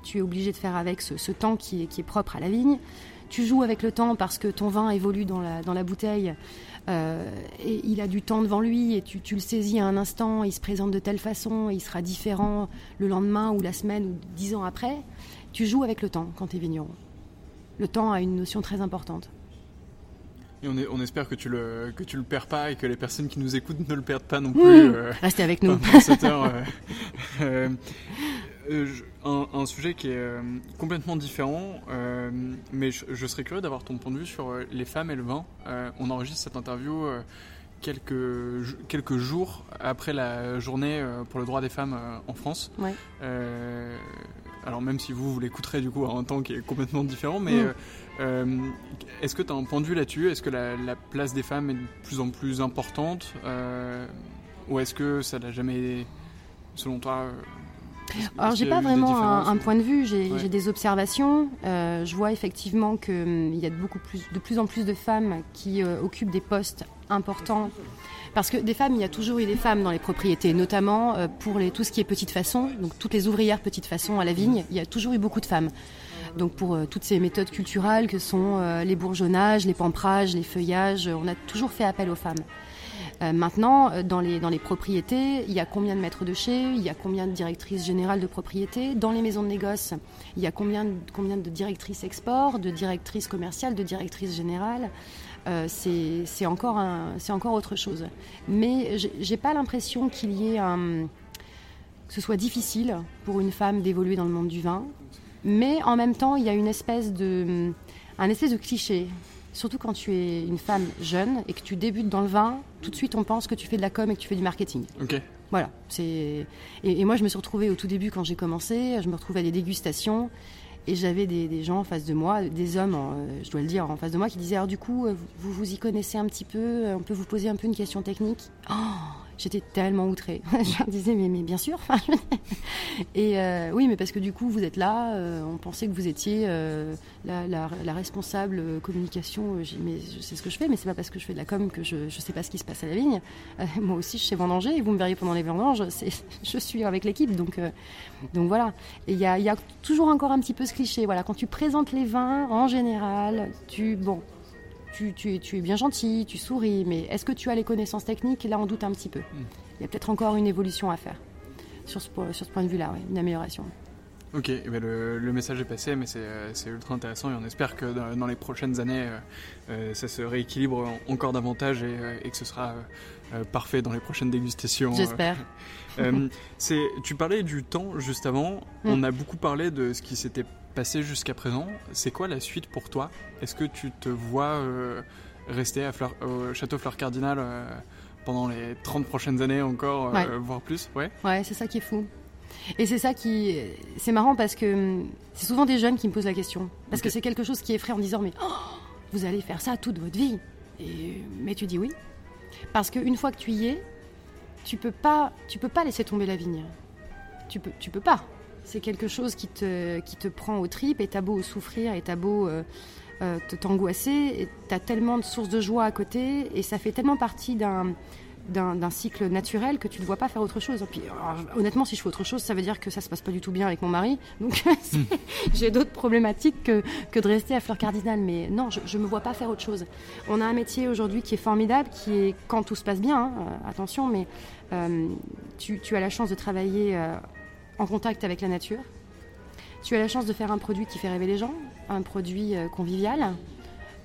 Tu es obligé de faire avec ce, temps qui est, qui est, propre à la vigne. Tu joues avec le temps parce que ton vin évolue dans la, dans la bouteille euh, et il a du temps devant lui et tu, tu, le saisis à un instant, il se présente de telle façon, il sera différent le lendemain ou la semaine ou dix ans après. Tu joues avec le temps quand tu es vigneron. Le temps a une notion très importante. Et on, est, on, espère que tu le que tu le perds pas et que les personnes qui nous écoutent ne le perdent pas non plus. Euh, Restez avec nous. Euh, euh, un, sujet qui est complètement différent, mais je, serais curieux d'avoir ton point de vue sur les femmes et le vin. on enregistre cette interview quelques, quelques jours après la journée pour le droit des femmes en France. Ouais. Alors même si vous, vous l'écouterez du coup à un temps qui est complètement différent, mais mm. euh, euh, est-ce que tu as un point de vue là-dessus? Est-ce que la, place des femmes est de plus en plus importante euh, Ou est-ce que ça n'a jamais, selon toi, alors j'ai pas vraiment un, point de vue, j'ai des observations. Euh, je vois effectivement qu'il hum, y a de, beaucoup plus, de plus en plus de femmes qui occupent des postes importants. Parce que des femmes, il y a toujours eu des femmes dans les propriétés, notamment euh, pour tout ce qui est petite façon, donc toutes les ouvrières petite façon à la vigne, il y a toujours eu beaucoup de femmes. Donc pour toutes ces méthodes culturelles que sont les bourgeonnages, les pamprages, les feuillages, on a toujours fait appel aux femmes. Euh, maintenant, euh, dans les, dans les propriétés, il y a combien de maîtres de chez, il y a combien de directrices générales de propriété. Dans les maisons de négoce, il y a combien, combien de directrices export, de directrices commerciales, de directrices générales? Euh, c'est encore, encore autre chose. Mais j'ai pas l'impression qu'il y ait un, que ce soit difficile pour une femme d'évoluer dans le monde du vin. Mais en même temps, il y a une espèce de, un espèce de cliché Surtout quand tu es une femme jeune et que tu débutes dans le vin, tout de suite on pense que tu fais de la com et que tu fais du marketing. Ok. Voilà. C'est et, moi je me suis retrouvée au tout début quand j'ai commencé, je me retrouvais à des dégustations et j'avais des, gens en face de moi, des hommes, euh, je dois le dire, en face de moi qui disaient alors du coup euh, vous vous y connaissez un petit peu, euh, on peut vous poser un peu une question technique? Oh J'étais tellement outrée. je leur disais, mais, mais bien sûr. et euh, oui, mais parce que du coup, vous êtes là, euh, on pensait que vous étiez euh, la, responsable communication. mais je sais ce que je fais, mais c'est pas parce que je fais de la com que je, ne sais pas ce qui se passe à la vigne. moi aussi, je sais vendanger, et vous me verriez pendant les vendanges, je suis avec l'équipe. Donc, donc voilà. Il y a, y a toujours encore un petit peu ce cliché. Voilà, quand tu présentes les vins, en général, tu. Bon, tu, es, bien gentil, tu souris, mais est-ce que tu as les connaissances techniques? Là, on doute un petit peu. Hmm. Il y a peut-être encore une évolution à faire sur ce, sur ce point de vue-là, une amélioration. Ok, eh ben, le, message est passé, mais euh, c'est ultra intéressant et on espère que dans, les prochaines années, euh, euh, ça se rééquilibre encore davantage et, que ce sera parfait dans les prochaines dégustations. J'espère. tu parlais du temps juste avant. Hmm. On a beaucoup parlé de ce qui s'était passé jusqu'à présent. C'est quoi la suite pour toi? Est-ce que tu te vois euh, rester à au Château Fleur Cardinal euh, pendant les 30 prochaines années encore, euh, voire plus? Ouais, ouais c'est ça qui est fou. Et c'est ça qui. C'est marrant parce que hum, c'est souvent des jeunes qui me posent la question. Parce que c'est quelque chose qui est frais en disant Mais oh, vous allez faire ça toute votre vie Et, Mais tu dis oui. Parce qu'une fois que tu y es, tu peux pas, tu peux pas laisser tomber la vigne. Tu peux, tu peux pas. C'est quelque chose qui te, qui te prend aux tripes et t'as beau souffrir et t'as beau euh, euh, t'angoisser, et t'as tellement de sources de joie à côté et ça fait tellement partie d'un d'un cycle naturel que tu ne vois pas faire autre chose. Puis, honnêtement, si je fais autre chose, ça veut dire que ça se passe pas du tout bien avec mon mari. Donc, hmm. j'ai d'autres problématiques que, que, de rester à fleur cardinal. Mais non, je ne me vois pas faire autre chose. On a un métier aujourd'hui qui est formidable, qui est quand tout se passe bien, hein, euh, attention, mais tu, tu, as la chance de travailler en contact avec la nature. Tu as la chance de faire un produit qui fait rêver les gens, un produit euh, convivial.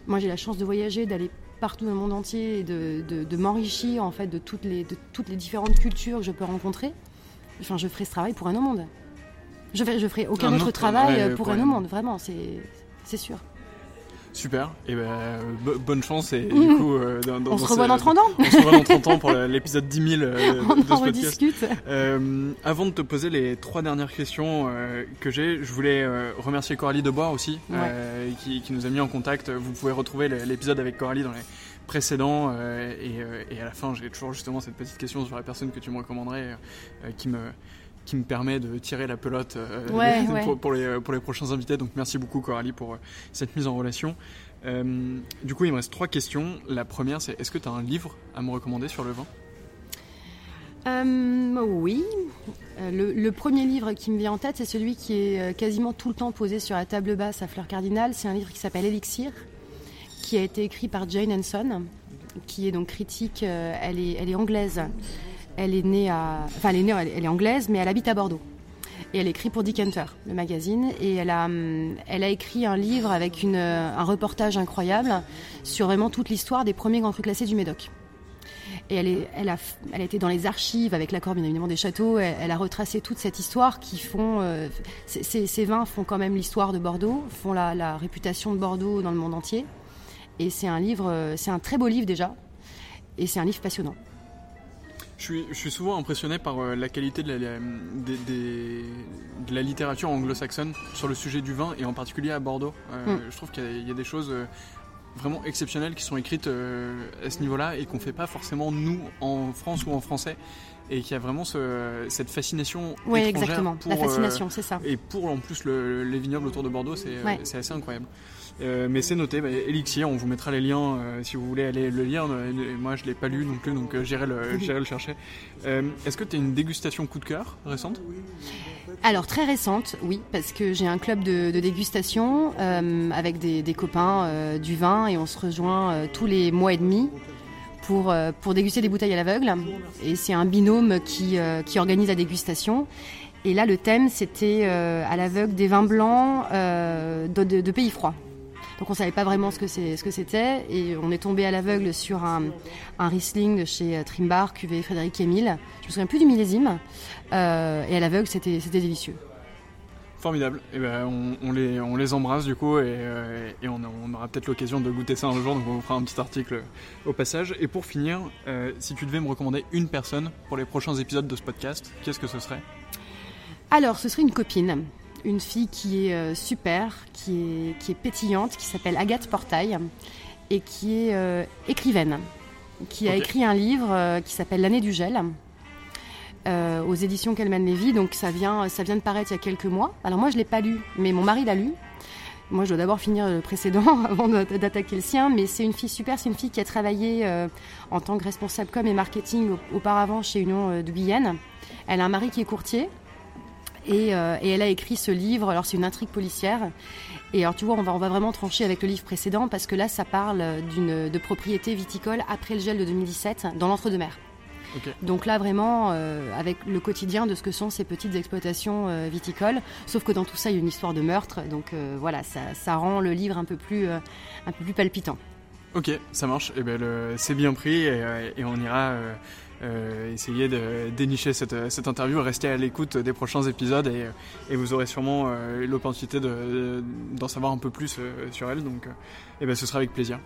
Moi, j'ai la chance de voyager, d'aller partout dans le monde entier et de, m'enrichir en fait de toutes, les, de toutes les différentes cultures que je peux rencontrer. Enfin, je ferai ce travail pour un au monde. Je ferai, je ferai aucun autre, travail pour, un au monde, vraiment, c'est sûr. Super, et ben bonne chance et du coup euh, on se revoit dans 30 ans. On se revoit dans 30 ans pour l'épisode 10 000 euh, on de en rediscute. Euh, avant de te poser les trois dernières questions que j'ai, je voulais remercier Coralie Debois aussi qui, qui, nous a mis en contact. Vous pouvez retrouver l'épisode avec Coralie dans les précédents et, et, à la fin j'ai toujours justement cette petite question sur la personne que tu me recommanderais qui me qui me permet de tirer la pelote euh, pour, les, pour les prochains invités. Donc merci beaucoup Coralie pour euh, cette mise en relation. Euh, du coup, il me reste trois questions. La première, c'est est-ce que tu as un livre à me recommander sur le vin? Oui. Le, premier livre qui me vient en tête, c'est celui qui est quasiment tout le temps posé sur la table basse à Fleur Cardinal. C'est un livre qui s'appelle Elixir, qui a été écrit par Jane Henson, qui est donc critique, elle, est, elle est anglaise. Elle est née à, enfin elle est née, elle est anglaise, mais elle habite à Bordeaux. Et elle écrit pour Hunter, le magazine, et elle a, hum, elle a écrit un livre avec une, un reportage incroyable sur vraiment toute l'histoire des premiers grands crus classés du Médoc. Et elle, est, elle, a, elle a été dans les archives avec l'accord bien évidemment des châteaux. Elle, a retracé toute cette histoire qui font. Euh, ces, vins font quand même l'histoire de Bordeaux, font la, la, réputation de Bordeaux dans le monde entier. Et c'est un livre, euh, c'est un très beau livre déjà, et c'est un livre passionnant. Je suis, souvent impressionné par euh, la qualité de la, de la littérature anglo-saxonne sur le sujet du vin et en particulier à Bordeaux. Euh, mm. Je trouve qu'il y, a des choses. Euh, vraiment exceptionnelles qui sont écrites à ce niveau-là et qu'on fait pas forcément nous en France ou en français et qui a vraiment ce, cette fascination. Oui, exactement. la fascination, c'est ça. Et pour en plus les vignobles autour de Bordeaux, c'est assez incroyable. Euh, mais c'est noté, bah, Elixir, on vous mettra les liens euh, si vous voulez aller le lire. Euh, moi, je l'ai pas lu non plus, donc j'irai le, le, chercher. Est-ce que tu as une dégustation coup de cœur récente? Alors, très récente, oui, parce que j'ai un club de, dégustation avec des, des copains du vin et on se rejoint tous les mois et demi. Pour, pour déguster des bouteilles à l'aveugle. Et c'est un binôme qui, qui organise la dégustation. Et là, le thème, c'était à l'aveugle des vins blancs de, de, pays froids. Donc on savait pas vraiment ce que c'est, ce que c'était, et on est tombé à l'aveugle sur un, un Riesling de chez euh, Trimbar, cuvée Frédéric Émile. Je me souviens plus du millésime, euh, et à l'aveugle c'était, c'était délicieux. Formidable. Et eh ben, on, on, les, on les embrasse du coup et, euh, et on, on, aura peut-être l'occasion de goûter ça un jour, donc on vous fera un petit article au passage. Et pour finir, euh, si tu devais me recommander une personne pour les prochains épisodes de ce podcast, qu'est-ce que ce serait? Alors, ce serait une copine une fille qui est euh, super, qui est, qui est pétillante, qui s'appelle Agathe Portail et qui est euh, écrivaine, qui a écrit un livre euh, qui s'appelle L'année du gel. aux éditions Calman Lévy, donc ça vient, ça vient de paraître il y a quelques mois. Alors moi je l'ai pas lu, mais mon mari l'a lu. Moi, je dois d'abord finir le précédent avant d'attaquer le sien, mais c'est une fille super. C'est une fille qui a travaillé en tant que responsable com et marketing auparavant chez Union de Guyane. Elle a un mari qui est courtier, euh, et, elle a écrit ce livre. Alors c'est une intrigue policière. Et alors tu vois, on va, on va vraiment trancher avec le livre précédent parce que là, ça parle d'une de propriété viticole après le gel de 2017 dans l'entre-deux-mer. Donc là, vraiment, euh, avec le quotidien de ce que sont ces petites exploitations euh, viticoles, sauf que dans tout ça, il y a une histoire de meurtre. Donc voilà, ça, rend le livre un peu plus, un peu plus palpitant. Ok, ça marche. Et eh ben, c'est bien pris et on ira euh, essayer de dénicher cette, cette interview, rester à l'écoute des prochains épisodes et, et vous aurez sûrement euh, l'opportunité d'en savoir un peu plus euh, sur elle. Donc, et ben, ce sera avec plaisir.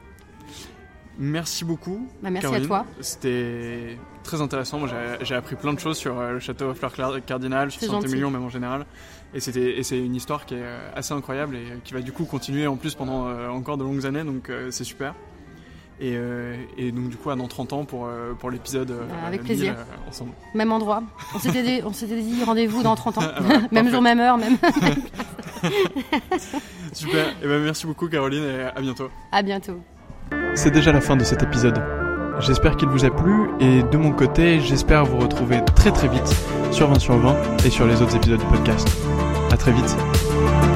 Merci beaucoup. Bah, merci à toi. C'était très intéressant. Moi, j'ai appris plein de choses sur le château Fleur Cardinal, sur Saint-Émilion même en général. Et c'est une histoire qui est assez incroyable et qui va du coup continuer en plus pendant encore de longues années. Donc c'est super. Euh, et, donc du coup, à dans 30 ans pour, euh, pour l'épisode euh, avec plaisir. ensemble. Même endroit. On s'était dit, dit rendez-vous dans 30 ans. Ah bah, même jour, même heure, même. Super. Et ben, merci beaucoup Caroline et à bientôt. À bientôt. C'est déjà la fin de cet épisode. J'espère qu'il vous a plu et de mon côté, j'espère vous retrouver très très vite sur 20 sur 20 et sur les autres épisodes du podcast. À très vite.